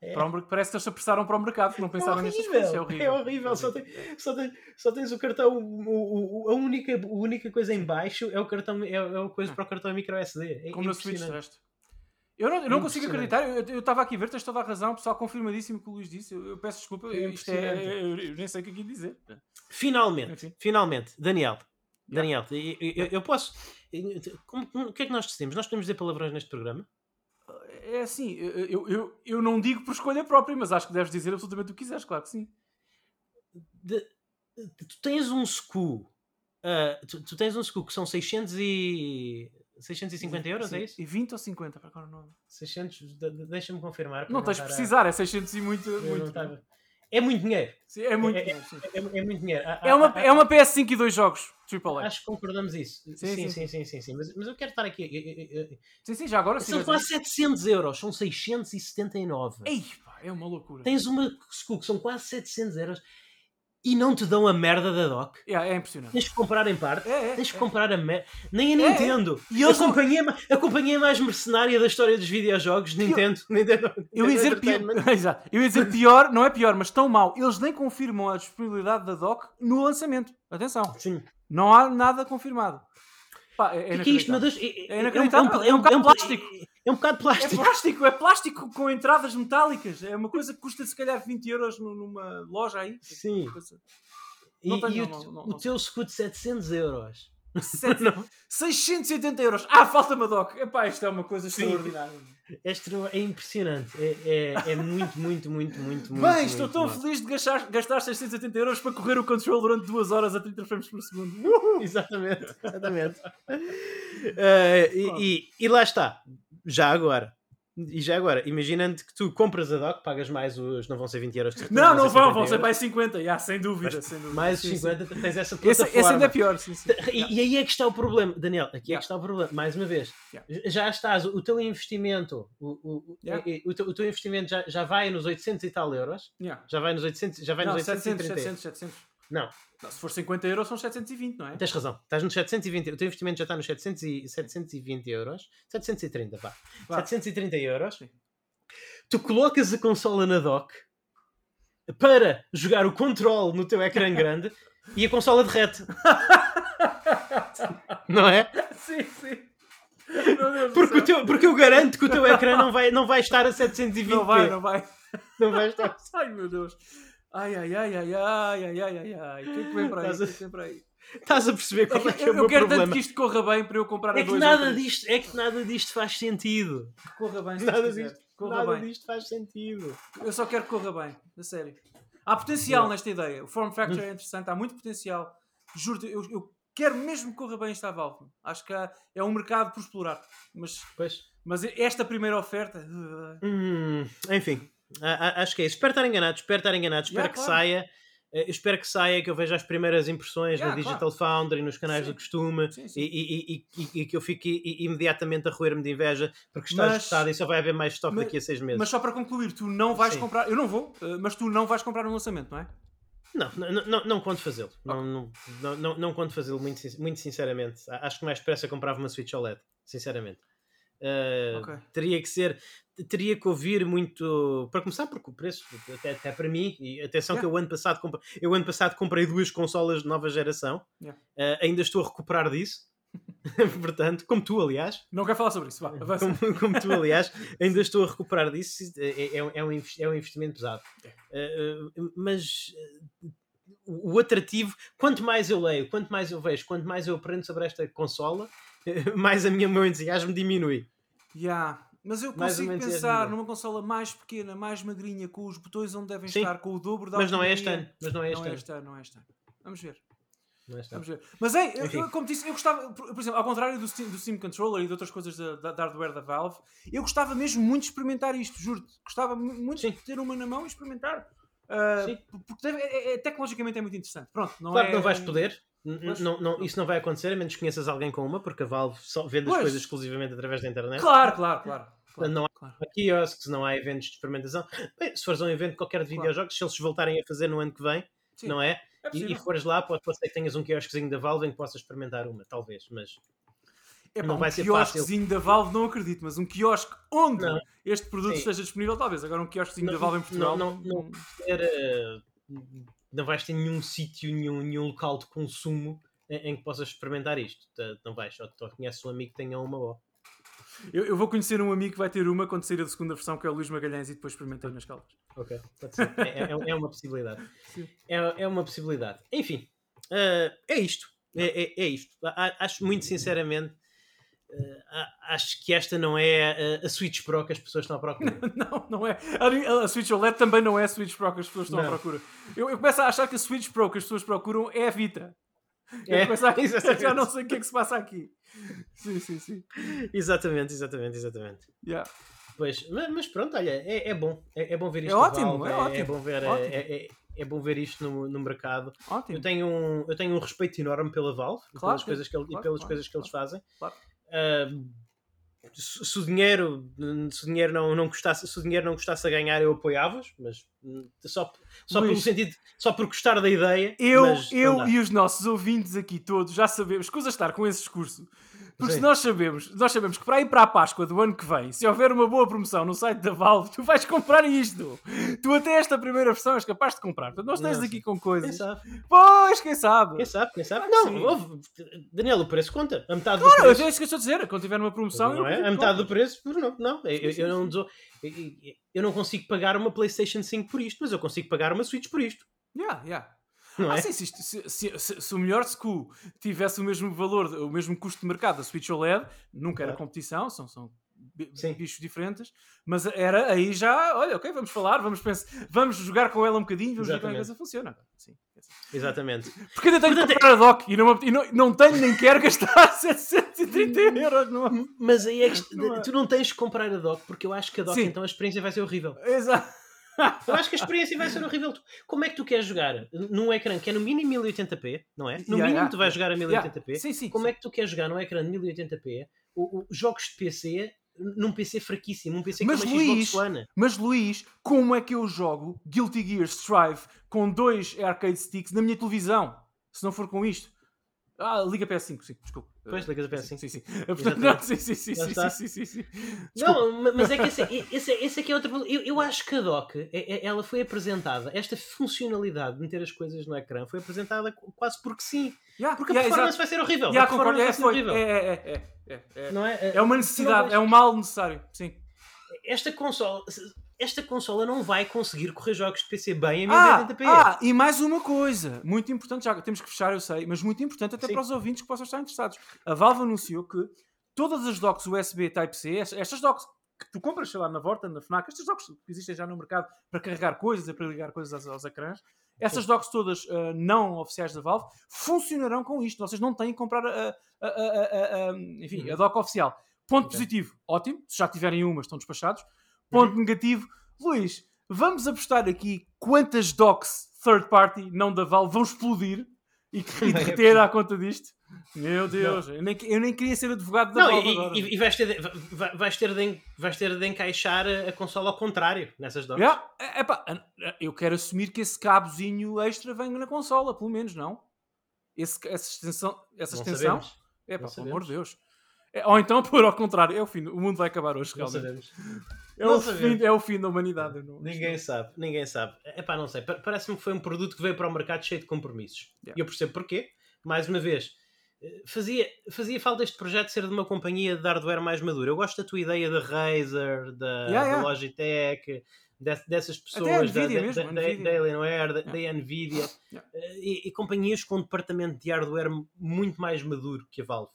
É. Para parece que eles se apressaram para o mercado, não pensaram é nestas coisas. É horrível. É horrível. Só, tem, só, tem, só tens o cartão. O, o, a, única, a única coisa em baixo é o cartão é, é a coisa para o cartão micro SD. É Como no Switch resto. Eu não, eu não consigo acreditar, eu estava aqui a ver, tens toda a razão, o pessoal confirmadíssimo que o Luís disse. Eu, eu peço desculpa, é isto é, eu, eu, nem sei o que aqui dizer. Finalmente, Enfim. finalmente, Daniel, Daniel, eu posso. Como, o que é que nós decidimos? Nós podemos dizer palavrões neste programa? É assim, eu, eu, eu não digo por escolha própria, mas acho que deves dizer absolutamente o que quiseres, claro que sim. De, tu tens um SKU. Uh, tu, tu, tens um SKU que são 600 e. 650 euros, sim, é isso? E 20 ou 50, para agora não. 600, deixa-me confirmar. Não tens de precisar, é 600 e muito. muito é muito dinheiro. Sim, é muito é, dinheiro. É, é, é, muito dinheiro. É uma, é uma PS5 e dois jogos. Triple Acho que concordamos isso. Sim, sim, sim. sim, sim, Mas, mas eu quero estar aqui. Sim, sim, já agora sim. São quase 700 euros, são 679. Ei, pá, é uma loucura. Tens uma que são quase 700 euros e não te dão a merda da doc. Yeah, é impressionante. Tens que comprar em parte. É, é, tens que é. comprar a merda. Nem a Nintendo. E eu a, companhia, a companhia mais mercenária da história dos videojogos, Nintendo. Eu, Nintendo, eu, ia dizer pior, Exato. eu ia dizer pior, não é pior, mas tão mal. Eles nem confirmam a disponibilidade da doc no lançamento. Atenção. Sim. Não há nada confirmado. Pá, é, é, que é isto, meu Deus? É, é inacreditável. É um, bocado plástico. É um bocado plástico. É plástico, é plástico com entradas metálicas. É uma coisa que custa se calhar 20 euros numa loja aí. Sim. E, Não tenho, e o, não, o não. teu escudo de 700 euros. 680 euros. Ah, falta-me a doc. Epá, isto é uma coisa Sim. extraordinária. É, extra- é impressionante. É, é, é muito, muito, muito, muito, muito. Bem, estou muito tão feliz de gastar, gastar 680 euros para correr o control durante 2 horas a 30 frames por segundo. Uhul! Exatamente, exatamente. Eh, e, e, e lá está, já agora. E já agora, imaginando que tu compras a doc, pagas mais os. Não vão ser 20 euros. Não, não ser vão, 50 vão ser mais 50. Yeah, sem dúvida, sem dúvida. Mais Sim, sim. 50, tens essa Esse, plataforma. esse ainda é pior, sim, sim. E, e aí é que está o problema, Daniel. Aqui é Yeah. que está o problema. Mais uma vez, Yeah. já estás, o teu investimento, o, o, o- Yeah. o teu, o teu investimento já, já vai nos 800 e tal euros. Yeah. Já vai nos 800, já vai Não, nos 700, 830. 700, 700. Não, Não, se for 50 euros, são 720, não é? tens razão. Estás nos 720. O teu investimento já está nos 700 e, 720 euros. 730, vá. Vá. 730 euros. Sim. Tu colocas a consola na dock para jogar o controle no teu ecrã grande e a consola derrete. Não é? sim, sim. Porque, o teu, porque eu garanto que o teu ecrã não vai, não vai estar a 720p. Não vai, não vai. Não vai estar. Ai, meu Deus. Ai, ai, ai, ai, ai, ai, ai, ai, ai. O que é que vem para aí? O Estás a- é que vem para aí? Estás a perceber qual é, que é o eu, meu eu quero problema? tanto que isto corra bem para eu comprar a É que, nada disto, é que nada disto faz sentido. Que corra bem, se Nada disto, Corra nada bem. disto faz sentido. Eu só quero que corra bem, a sério. Há potencial nesta ideia. O form factor é interessante, há muito potencial. Juro-te, eu, eu quero mesmo que corra bem esta Valve. Acho que há- é um mercado por explorar. Mas, Pois. mas esta primeira oferta. Hum, enfim, a- a- acho que é isso. Espero estar enganado, espero estar enganado, espero Yeah, que claro. saia. Eh, eu espero que saia, que eu veja as primeiras impressões Yeah, na Digital Foundry, nos canais Sim. do costume Sim, sim. E, e- e- e- que eu fique imediatamente a roer-me de inveja porque está Mas- esgotado e só vai haver mais estoque mas- daqui a seis meses. Mas só para concluir, tu não vais comprar. Eu não vou, uh, mas tu não vais comprar no lançamento, não é? Não, não, não, não conto fazê-lo. Não, não, não, não, não conto fazê-lo, muito, muito sinceramente. Acho que mais depressa comprava uma Switch OLED, sinceramente. Uh, Ok. Teria que ser, teria que ouvir muito. Para começar, porque o preço, até, até para mim, e atenção que eu ano, passado, eu ano passado comprei duas consolas de nova geração, Yeah. Uh, ainda estou a recuperar disso. Portanto, como tu, aliás, Não quero falar sobre isso. Vá, como, como tu, aliás, ainda estou a recuperar disso. É, é- é um, é um investimento pesado. Uh, mas o atrativo, quanto mais eu leio, quanto mais eu vejo, quanto mais eu aprendo sobre esta consola, mais a minha, o meu entusiasmo diminui. Yeah. Mas eu consigo é pensar numa consola mais pequena, mais magrinha, com os botões onde devem Sim. estar, com o dobro da Mas não é este ano. Mas não é este Não é ano. este ano, não é este ano. Vamos ver. Não é. Vamos ver. Mas é, eu, como disse, eu gostava, por, por exemplo, ao contrário do Steam, do Steam Controller e de outras coisas da, da, da hardware da Valve, eu gostava mesmo muito de experimentar isto, juro-te. Gostava mu- muito Sim. de ter uma na mão e experimentar. Sim. porque é- é- tecnologicamente é muito interessante. Pronto, não Claro é que não vais poder. Mas- não, não, isso não vai acontecer, a menos que conheças alguém com uma, porque a Valve só vende as Pois. coisas exclusivamente através da internet. Claro, claro, claro. claro, Não há- claro. Quiosques, não há eventos de experimentação. Bem, se fores a um evento qualquer de Claro. videojogos, se eles voltarem a fazer no ano que vem, Sim, não é? é E, e fores lá, pode, pode ser que tenhas um quiosquezinho da Valve em que possas experimentar uma, talvez, mas Epá, não um vai ser fácil. quiosquezinho da Valve, não acredito, mas um quiosque onde Não. este produto Sim. esteja disponível, talvez. Agora um quiosquezinho Não- da Valve em Portugal. não- não- ter, eh, não vais ter nenhum sítio, nenhum, nenhum local de consumo em, em que possas experimentar isto. Tá- Não vais, só, só conheces um amigo que tenha uma ó. Eu, eu vou conhecer um amigo que vai ter uma quando sair a segunda versão, que é o Luís Magalhães, e depois experimentei nas caldas. Ok, pode ser. É, é- é uma possibilidade. É, é uma possibilidade. Enfim, eh, é isto. É, é, é isto. Acho muito sinceramente. Uh, acho que esta não é a, a, Switch Pro que as pessoas estão à procura. não, não é. A, a, Switch OLED também não é a Switch Pro que as pessoas estão não. à procura. Eu, eu, começo a achar que a Switch Pro que as pessoas procuram é a Vita. Eu é, começo a, já não sei o que é que se passa aqui. Sim, sim, sim. Exatamente, exatamente, exatamente. Yeah. Pois, mas, mas, pronto, olha, é, é bom. É, é, bom ver é isto. É ótimo, Valve, é, ótimo. É bom ver, é, é, é, bom ver isto no, no mercado. Ótimo. Eu tenho, um, eu tenho um respeito enorme pela Valve claro, pelas, coisas que, ele, claro, pelas claro, coisas que eles fazem. Uh, se o dinheiro, se o dinheiro não, não custasse, se o dinheiro não custasse a ganhar, eu apoiava-os, mas só, só Luís, pelo sentido, só por gostar da ideia. Eu, eu e os nossos ouvintes aqui todos já sabemos que estar com esse discurso porque nós sabemos, nós sabemos que para ir para a Páscoa do ano que vem, se houver uma boa promoção no site da Valve, tu vais comprar isto. Tu até esta primeira versão és capaz de comprar. Portanto, nós estamos aqui com coisas. Quem sabe? Pois, quem sabe? Quem sabe, quem sabe? Não, ouve, Daniel, o preço conta. A metade claro, do preço. é isso que eu estou a dizer. Quando tiver uma promoção, não é? A metade do preço, não. não. Eu, eu, não eu não consigo pagar uma PlayStation 5 por isto, mas eu consigo pagar uma Switch por isto. Yeah, yeah. Não ah, é? sim, se, se, se, se, o melhor SKU tivesse o mesmo valor, o mesmo custo de mercado da Switch OLED, nunca era competição, são, são bichos diferentes, mas era aí já, olha, ok, vamos falar, vamos pensar, vamos jogar com ela um bocadinho, vamos Exatamente. ver como é que coisa funciona. Sim, assim. Exatamente. Porque ainda tenho Portanto, que comprar a dock e não, e não, não tenho nem quero gastar 730 euros. Não. Mas aí é que é. tu não tens que comprar a dock porque eu acho que a dock Sim. então a experiência vai ser horrível. Exato. Eu acho que a experiência vai ser horrível. Como é que tu queres jogar num ecrã que é no mínimo 1080p, não é? No yeah, mínimo yeah, tu vais jogar a 1080p. Yeah. Sim, sim, Como sim. é que tu queres jogar num ecrã de 1080p o, o, jogos de PC num PC fraquíssimo, um PC mas, com uma Luís, Xbox? Mas Luís, como é que eu jogo Guilty Gear Strive com dois arcade sticks na minha televisão? Se não for com isto. Ah, Liga PS5, sim, desculpa. Pois, Liga PS5. Sim, sim. Portanto, não, sim, sim, sim, sim, sim, sim, sim, Não, mas é que esse, esse, esse aqui é outro Eu, eu acho que a doc, é, é, ela foi apresentada, esta funcionalidade de meter as coisas no ecrã foi apresentada quase porque sim. Yeah, porque yeah, a performance vai ser horrível. Yeah, concordo, é, foi, é, é, é, é, Não é, é uma necessidade, é um mal necessário, sim. Esta consola esta consola não vai conseguir correr jogos de PC bem a 1080p. Ah, ah, e mais uma coisa, muito importante, já temos que fechar, eu sei, mas muito importante até Sim. para os ouvintes que possam estar interessados. A Valve anunciou que todas as docks USB Type-C, estas docks que tu compras, sei lá, na Vorta, na FNAC, estas docks que existem já no mercado para carregar coisas, para ligar coisas aos, aos ecrãs, essas docks todas uh, não oficiais da Valve funcionarão com isto. Vocês não têm que comprar a, a, a, a enfim, a uhum. dock oficial. Ponto okay. positivo, ótimo. Se já tiverem uma, estão despachados. Ponto uhum. negativo, Luís, vamos apostar aqui quantas docs third party, não da Valve, vão explodir e, e derreter à conta disto. Meu Deus, eu nem, eu nem, queria ser advogado da não, e. E, e vais, ter de, vais, ter de, vais ter de encaixar a, consola ao contrário nessas docs. Yeah. Epá, eu quero assumir que esse cabozinho extra venha na consola, pelo menos, não? Esse, essa extensão, essa extensão? É pá, pelo amor de Deus. É, ou então por ao contrário, é o fim, o mundo vai acabar hoje, não realmente. Sabemos. É, o fim, é o fim da humanidade. Não, ninguém não. sabe, ninguém sabe. É pá, não sei. Parece-me que foi um produto que veio para o mercado cheio de compromissos. Yeah. E eu percebo porquê. Mais uma vez, eh, fazia, fazia falta este projeto ser de uma companhia de hardware mais madura. Eu gosto da tua ideia da Razer, da, yeah, yeah. da Logitech, dessas pessoas, da, da, mesmo, da, da, Alienware, da, da Nvidia eh, e, e companhias com um departamento de hardware muito mais maduro que a Valve.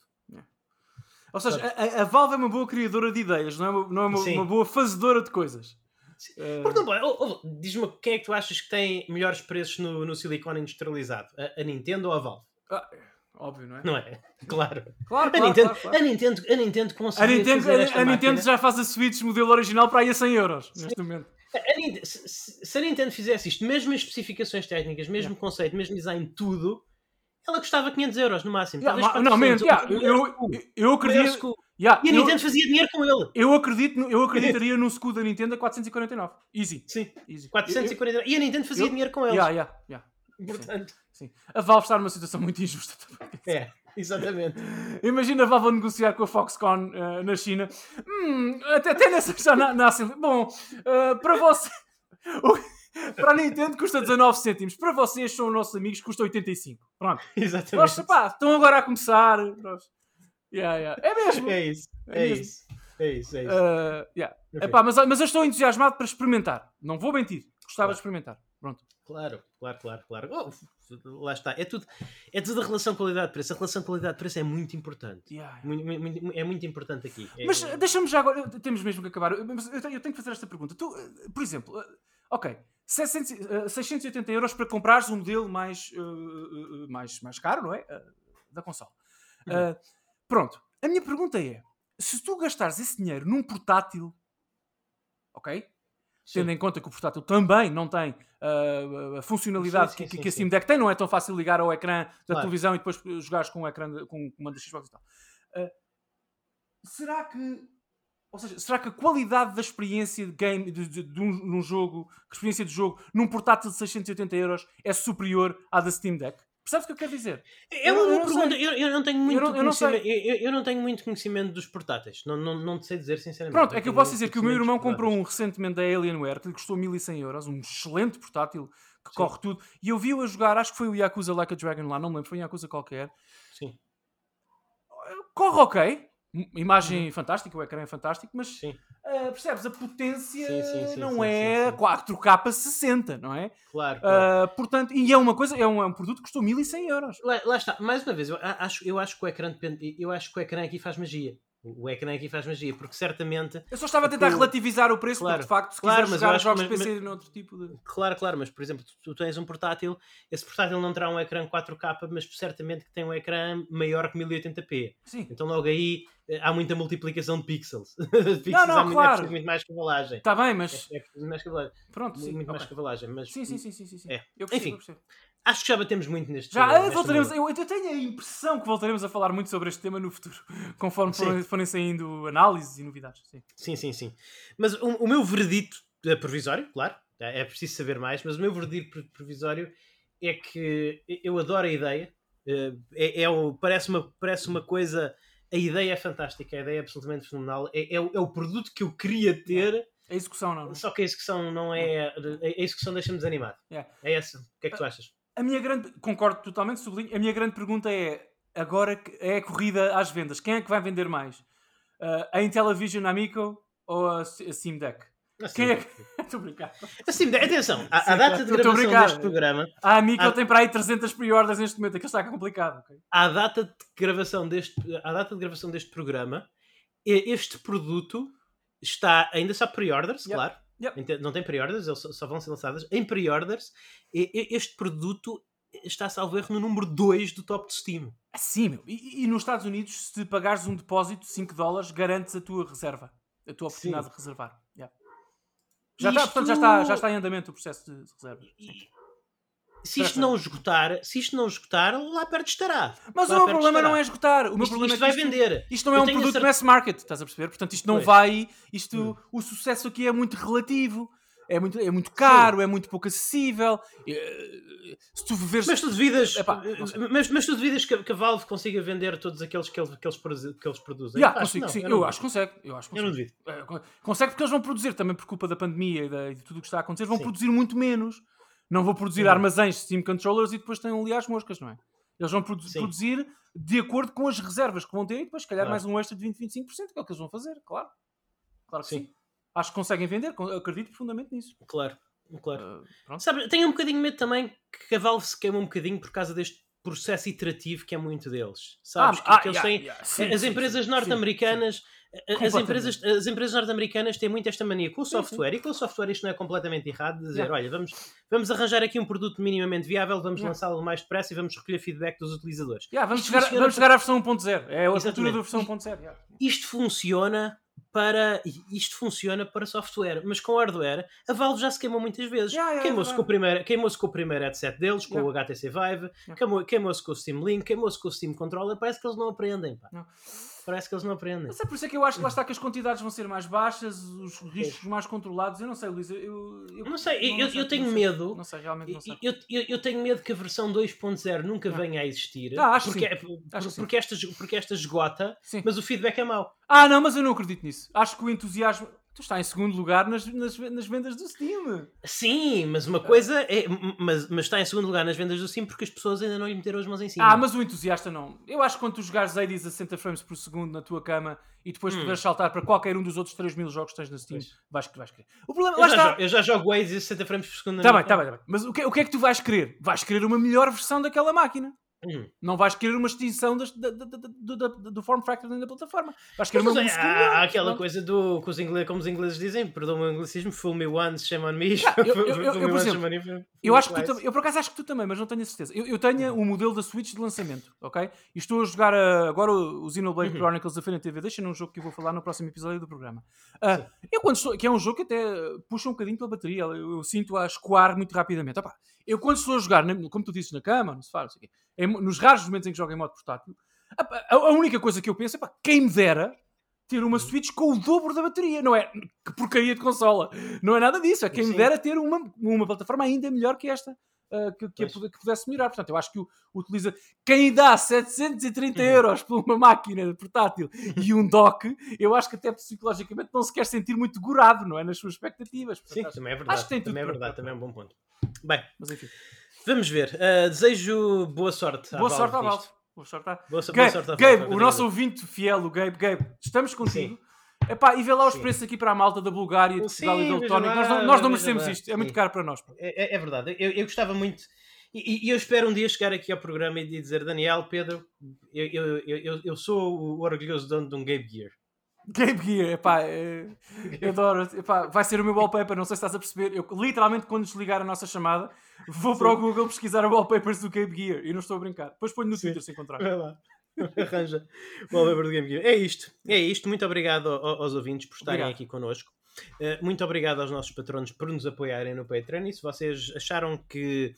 Ou seja, a, a, Valve é uma boa criadora de ideias, não é uma, não é uma, uma boa fazedora de coisas. Uh... Oh, oh, diz-me quem é que tu achas que tem melhores preços no, no silicone industrializado? A, a Nintendo ou a Valve? Ah, óbvio, não é? Não é? Claro. Claro, a, claro, Nintendo, claro, claro. A, Nintendo, a Nintendo. A Nintendo, a, a Nintendo já faz a Switch modelo original para aí a 100 euros neste momento. Nintendo, se, se, a Nintendo fizesse isto, mesmo as especificações técnicas, mesmo yeah. conceito, mesmo design, tudo, ela custava 500 euros no máximo. Yeah, não, mente, yeah, eu, eu, eu acredito. Yeah, e a Nintendo eu, fazia dinheiro com ele. Eu acredito, eu acreditaria no escudo da Nintendo a 449. Easy. Sim. Easy. 449. Eu, e a Nintendo fazia eu, dinheiro com ele. Yeah, yeah, yeah. Portanto. Sim, sim. A Valve está numa situação muito injusta também. É, exatamente. Imagina a Valve a negociar com a Foxconn uh, na China. Hum, até, até nessa já na, na Bom, uh, para você. para a Nintendo custa 19 cêntimos. Para vocês, são nossos amigos, custa 85. Pronto. Exatamente. Nós, pá, estão agora a começar. Nós... Yeah, yeah. É mesmo. É isso. É, é isso. É isso. É isso. Uh, yeah. Epá, mas, mas eu estou entusiasmado para experimentar. Não vou mentir. Gostava claro. de experimentar. Pronto. Claro, claro, claro, claro. Oh, lá está. É tudo, é tudo a relação qualidade-preço. A relação qualidade-preço é muito importante. Yeah, yeah. Muito, muito, é muito importante aqui. É, mas é... deixa-me já agora. Temos mesmo que acabar. Eu tenho, eu tenho que fazer esta pergunta. Tu, por exemplo, ok, 600, 680 euros para comprares um modelo mais, uh, mais, mais caro, não é? Uh, da console. Uhum. Uh, pronto. A minha pergunta é: se tu gastares esse dinheiro num portátil, ok? Sim. Tendo em conta que o portátil também não tem uh, a funcionalidade sim, sim, que, que, a Steam Deck tem, não é tão fácil ligar ao ecrã da claro. televisão e depois jogares com o ecrã de, com uma das Xbox e tal. Uh, será que ou seja, será que a qualidade da experiência de game de, de, de, um, um, jogo, a experiência de jogo num portátil de 680 euros é superior à da Steam Deck? Percebes o que eu quero dizer? É uma boa pergunta. Eu, eu, não tenho muito eu não, conhecimento. Eu, eu, não tenho muito conhecimento dos portáteis. Não, não, não te sei dizer sinceramente. Pronto, é que eu posso dizer que o meu irmão comprou um recentemente da Alienware que lhe custou 1100 euros, um excelente portátil que Sim. corre tudo. E eu vi-o a jogar, acho que foi o Yakuza Like a Dragon lá, não me lembro, foi um Yakuza qualquer. Sim. Corre ok, Imagem uhum. fantástica, o ecrã é fantástico, mas uh, percebes? A potência sim, sim, sim, não é 4K60, não é? Claro. claro. Uh, portanto, e é uma coisa, é um, é um produto que custou 1100 euros. Lá, lá, está, mais uma vez, eu acho, eu acho que o ecrã eu acho que o ecrã aqui faz magia. O ecrã aqui faz magia, porque certamente. Eu só estava a tentar relativizar o preço, claro, porque de facto, se claro, quiser jogar jogos mas, PC mas, noutro tipo de. Claro, claro, mas por exemplo, tu, tu, tens um portátil, esse portátil não terá um ecrã 4K, mas certamente que tem um ecrã maior que 1080p. Sim. Então logo aí eh, há muita multiplicação de pixels. pixels não, não, há, claro. É muito mais cavalagem. Está bem, mas. É, é mais cavalagem. Pronto, sim. Muito okay. mais cavalagem. Mas... Sim, sim, sim, sim, sim. É. Eu percebo, Enfim, eu percebo. Acho que já batemos muito neste Já, voltaremos, eu, eu, tenho a impressão que voltaremos a falar muito sobre este tema no futuro, conforme forem, forem saindo análises e novidades. Sim, sim, sim. sim. Mas o, o meu veredito é provisório, claro, é, é preciso saber mais, mas o meu veredito provisório é que eu adoro a ideia. Eh, é, é, parece, uma, parece uma coisa. A ideia é fantástica, a ideia é absolutamente fenomenal. É, é, o, é o produto que eu queria ter. A execução não. Só que a execução não é. A execução deixa-me desanimado. Yeah. É essa. O que é que tu achas? A minha grande. Concordo totalmente, sublinho. A minha grande pergunta é: agora é a corrida às vendas. Quem é que vai vender mais? Uh, a Intellivision Amico ou a, a Steam Deck? Assim, Quem é que. Estou brincando. Assim, atenção, a, Sim, a data de gravação deste programa. A Amico a... tem para aí 300 pre-orders neste momento, aquilo está complicado. Okay? A data de gravação deste, data de gravação deste programa, este produto está ainda só pre-orders, yep. claro. Yep. Não tem pre-orders, eles só vão ser lançadas em pre-orders. Este produto está, salvo erro, no número 2 do top de Steam. Sim, meu. E, e, nos Estados Unidos, se pagares um depósito de 5 dólares, garantes a tua reserva. A tua oportunidade Sim. de reservar. Yeah. Já, Isto... está, portanto, já, está, já está em andamento o processo de reserva. E, se isto não esgotar, se isto não esgotar, lá perto estará. Mas lá o meu problema estará. não é esgotar. O meu isto, problema isto é que isto, vai vender. Isto não é um produto certeza... mass market, estás a perceber? Portanto, isto não pois. vai. Isto, hum. O sucesso aqui é muito relativo. É muito, é muito caro, Sim. é muito pouco acessível. Eh, se tu veres... Mas tu duvidas, Epá, mas, mas tu duvidas que, que a Valve consiga vender todos aqueles que eles, que eles, que eles produzem? Yeah, consigo, sim. Eu, eu acho que consegue. Eu, acho que eu não duvido. É, consegue porque eles vão produzir também por culpa da pandemia e, e de tudo o que está a acontecer. Vão sim. produzir muito menos. Não vou produzir armazéns Steam Controllers e depois têm ali as moscas, não é? Eles vão produ Sim. produzir de acordo com as reservas que vão ter e depois, se calhar, claro. mais um extra de 20, 25%, que é o que eles vão fazer, claro. Claro que sim. sim. Acho que conseguem vender, acredito profundamente nisso. Claro, claro. Uh, Sabe, tenho um bocadinho de medo também que a Valve se queima um bocadinho por causa deste processo iterativo que é muito deles. Sabes? Ah, que, ah, que eles yeah, têm. Yeah. Sim, as empresas norte-americanas as empresas, as empresas norte-americanas têm muito esta mania com o software e com o software isto não é completamente errado de dizer, yeah. olha, vamos, vamos arranjar aqui um produto minimamente viável, vamos yeah. lançá-lo mais depressa e vamos recolher feedback dos utilizadores. Yeah, vamos, chegar, vamos chegar à versão 1.0, é a futura da versão 1.0. Isto funciona para isto funciona para software, mas com hardware a Valve já se queimou muitas vezes. Yeah, yeah, queimou-se com, o primeiro, queimou com o primeiro headset deles, com yeah. o HTC Vive, queimou-se queimou com o Steam Link, queimou-se com o Steam Controller. Parece que eles não aprendem. Pá. Não parece que eles não aprendem. Mas é por isso é que eu acho que lá está que as quantidades vão ser mais baixas, os riscos mais controlados. Eu não sei, Luís. Eu, eu não sei, eu, não eu, sei, eu tenho não medo. Sei. Não sei, realmente não sei. Eu, eu, eu tenho medo que a versão 2.0 nunca venha a existir. Ah, acho porque, sim. É, acho porque, sim. esta, porque esta esgota, sim. mas o feedback é mau. Ah, não, mas eu não acredito nisso. Acho que o entusiasmo. Tu está em segundo lugar nas, nas, nas, vendas do Steam. Sim, mas uma coisa é. Mas, mas está em segundo lugar nas vendas do Steam porque as pessoas ainda não lhe meteram as mãos em cima. Ah, mas o entusiasta não. Eu acho que quando tu jogares Hades a 60 frames por segundo na tua cama e depois hum. puderes saltar para qualquer um dos outros 3 mil jogos que tens na Steam, vais, vais querer. O problema, eu, já está... jogo, eu já jogo Hades a 60 frames por segundo na tá bem, tá bem, tá bem. Mas o que, o que é que tu vais querer? Vais querer uma melhor versão daquela máquina. Hum. Não vais querer uma extinção das, da, da, da, do form factor da plataforma. Vais querer uma é, há, há aquela coisa do que os ingleses, como os ingleses dizem, perdão o meu anglicismo, fool me once, shame on me. Ah, eu, eu, eu, por exemplo, eu, acho que tu, eu por acaso acho que tu também, mas não tenho a certeza. Eu, eu tenho o um modelo da Switch de lançamento, ok? E estou a jogar uh, agora o Xenoblade uhum. Chronicles Definitive Edition, um jogo que eu vou falar no próximo episódio do programa. Uh, eu quando estou, que é um jogo que até puxa um bocadinho pela bateria, eu, eu sinto a escoar muito rapidamente. Opa, eu quando estou a jogar, como tu disse, na cama, no sofá, não sei o quê, nos raros momentos em que jogo em modo portátil, a, a, única coisa que eu penso é pá, quem me dera ter uma uhum. Switch com o dobro da bateria. Não é que porcaria de consola. Não é nada disso. É quem Sim. me dera ter uma, uma plataforma ainda melhor que esta. Uh, que, que, que, pudesse melhorar. Portanto, eu acho que o, utiliza quem dá 730 uhum. euros por uma máquina portátil e um dock, eu acho que até psicologicamente não se quer sentir muito gorado, não é? Nas suas expectativas. Portanto, Sim, acho, também é verdade. Acho que tem também é verdade, também é um bom ponto. Bem, mas enfim. Vamos ver. Uh, desejo boa sorte. Boa sorte à Valve. Boa sorte à boa, Gabe, boa sorte Gabe o nosso ouvinte fiel, o Gabe. Gabe, estamos contigo. Sim. Epá, e vê lá os Sim. preços aqui para a malta da Bulgária, de Portugal Sim, e da Letónia. Nós, não, nós não merecemos isto, é muito caro para nós. É, é, verdade, eu, eu gostava muito. E, e, eu espero um dia chegar aqui ao programa e dizer: Daniel, Pedro, eu, eu, eu, eu sou o orgulhoso dono de um Game Gear. Game Gear, epá, é, eu adoro, epá, vai ser o meu wallpaper, não sei se estás a perceber. Eu literalmente, quando desligar a nossa chamada, vou Sim. para o Google pesquisar wallpapers do Game Gear e não estou a brincar. Depois ponho no Sim. Twitter se encontrar. Vai lá. Arranja o wallpaper do Game Gear. É isto, é isto. Muito obrigado aos ouvintes por estarem obrigado. aqui connosco. Uh, muito obrigado aos nossos patronos por nos apoiarem no Patreon. E se vocês acharam que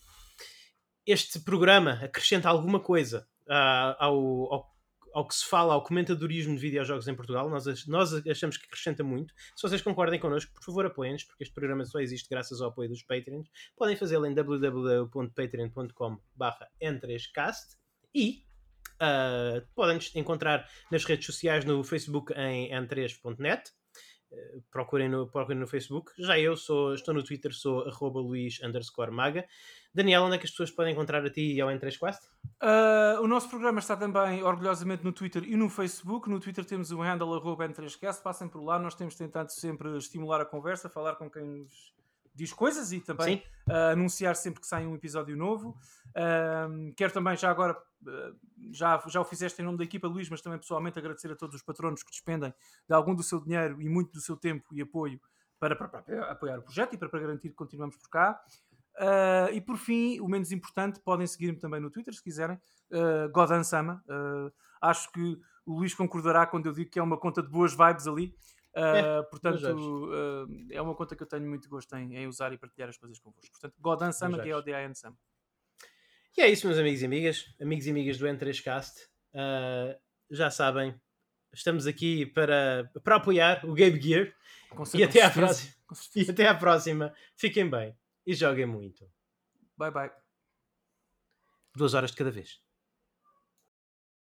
este programa acrescenta alguma coisa uh, ao, ao ao que se fala, ao comentadorismo de videojogos em Portugal. Nós, nós achamos que acrescenta muito. Se vocês concordem connosco, por favor apoiem-nos, porque este programa só existe graças ao apoio dos Patreons. Podem fazê-lo em www.patreon.com n3cast e uh, podem-nos encontrar nas redes sociais no Facebook em n3.net procurem no, procurem no Facebook. Já eu sou, estou no Twitter, sou arroba Luís Maga. Daniel, onde é que as pessoas podem encontrar a ti e ao N3Quest? Uh, o nosso programa está também orgulhosamente no Twitter e no Facebook. No Twitter temos o handle arroba N3Cast. Passem por lá, nós temos tentado sempre estimular a conversa, falar com quem nos diz coisas e também uh, anunciar sempre que sai um episódio novo. Uh, quero também, já agora, uh, já, já o fizeste em nome da equipa, Luís, mas também pessoalmente agradecer a todos os patronos que despendem de algum do seu dinheiro e muito do seu tempo e apoio para, para, para apoiar o projeto e para, para, garantir que continuamos por cá. e por fim, o menos importante, podem seguir-me também no Twitter se quiserem, uh, Godan Sama. acho que o Luís concordará quando eu digo que é uma conta de boas vibes ali. Uh, é, portanto, uh, é uma conta que eu tenho muito gosto em, em, usar e partilhar as coisas convosco. Portanto, Godan Sama, que é o DIN Sama. E é isso, meus amigos e amigas, amigos e amigas do N3Cast. Uh, já sabem, estamos aqui para, para apoiar o Game Gear. E até, à próxima, e até à próxima. Fiquem bem e joguem muito. Bye bye. Duas horas de cada vez.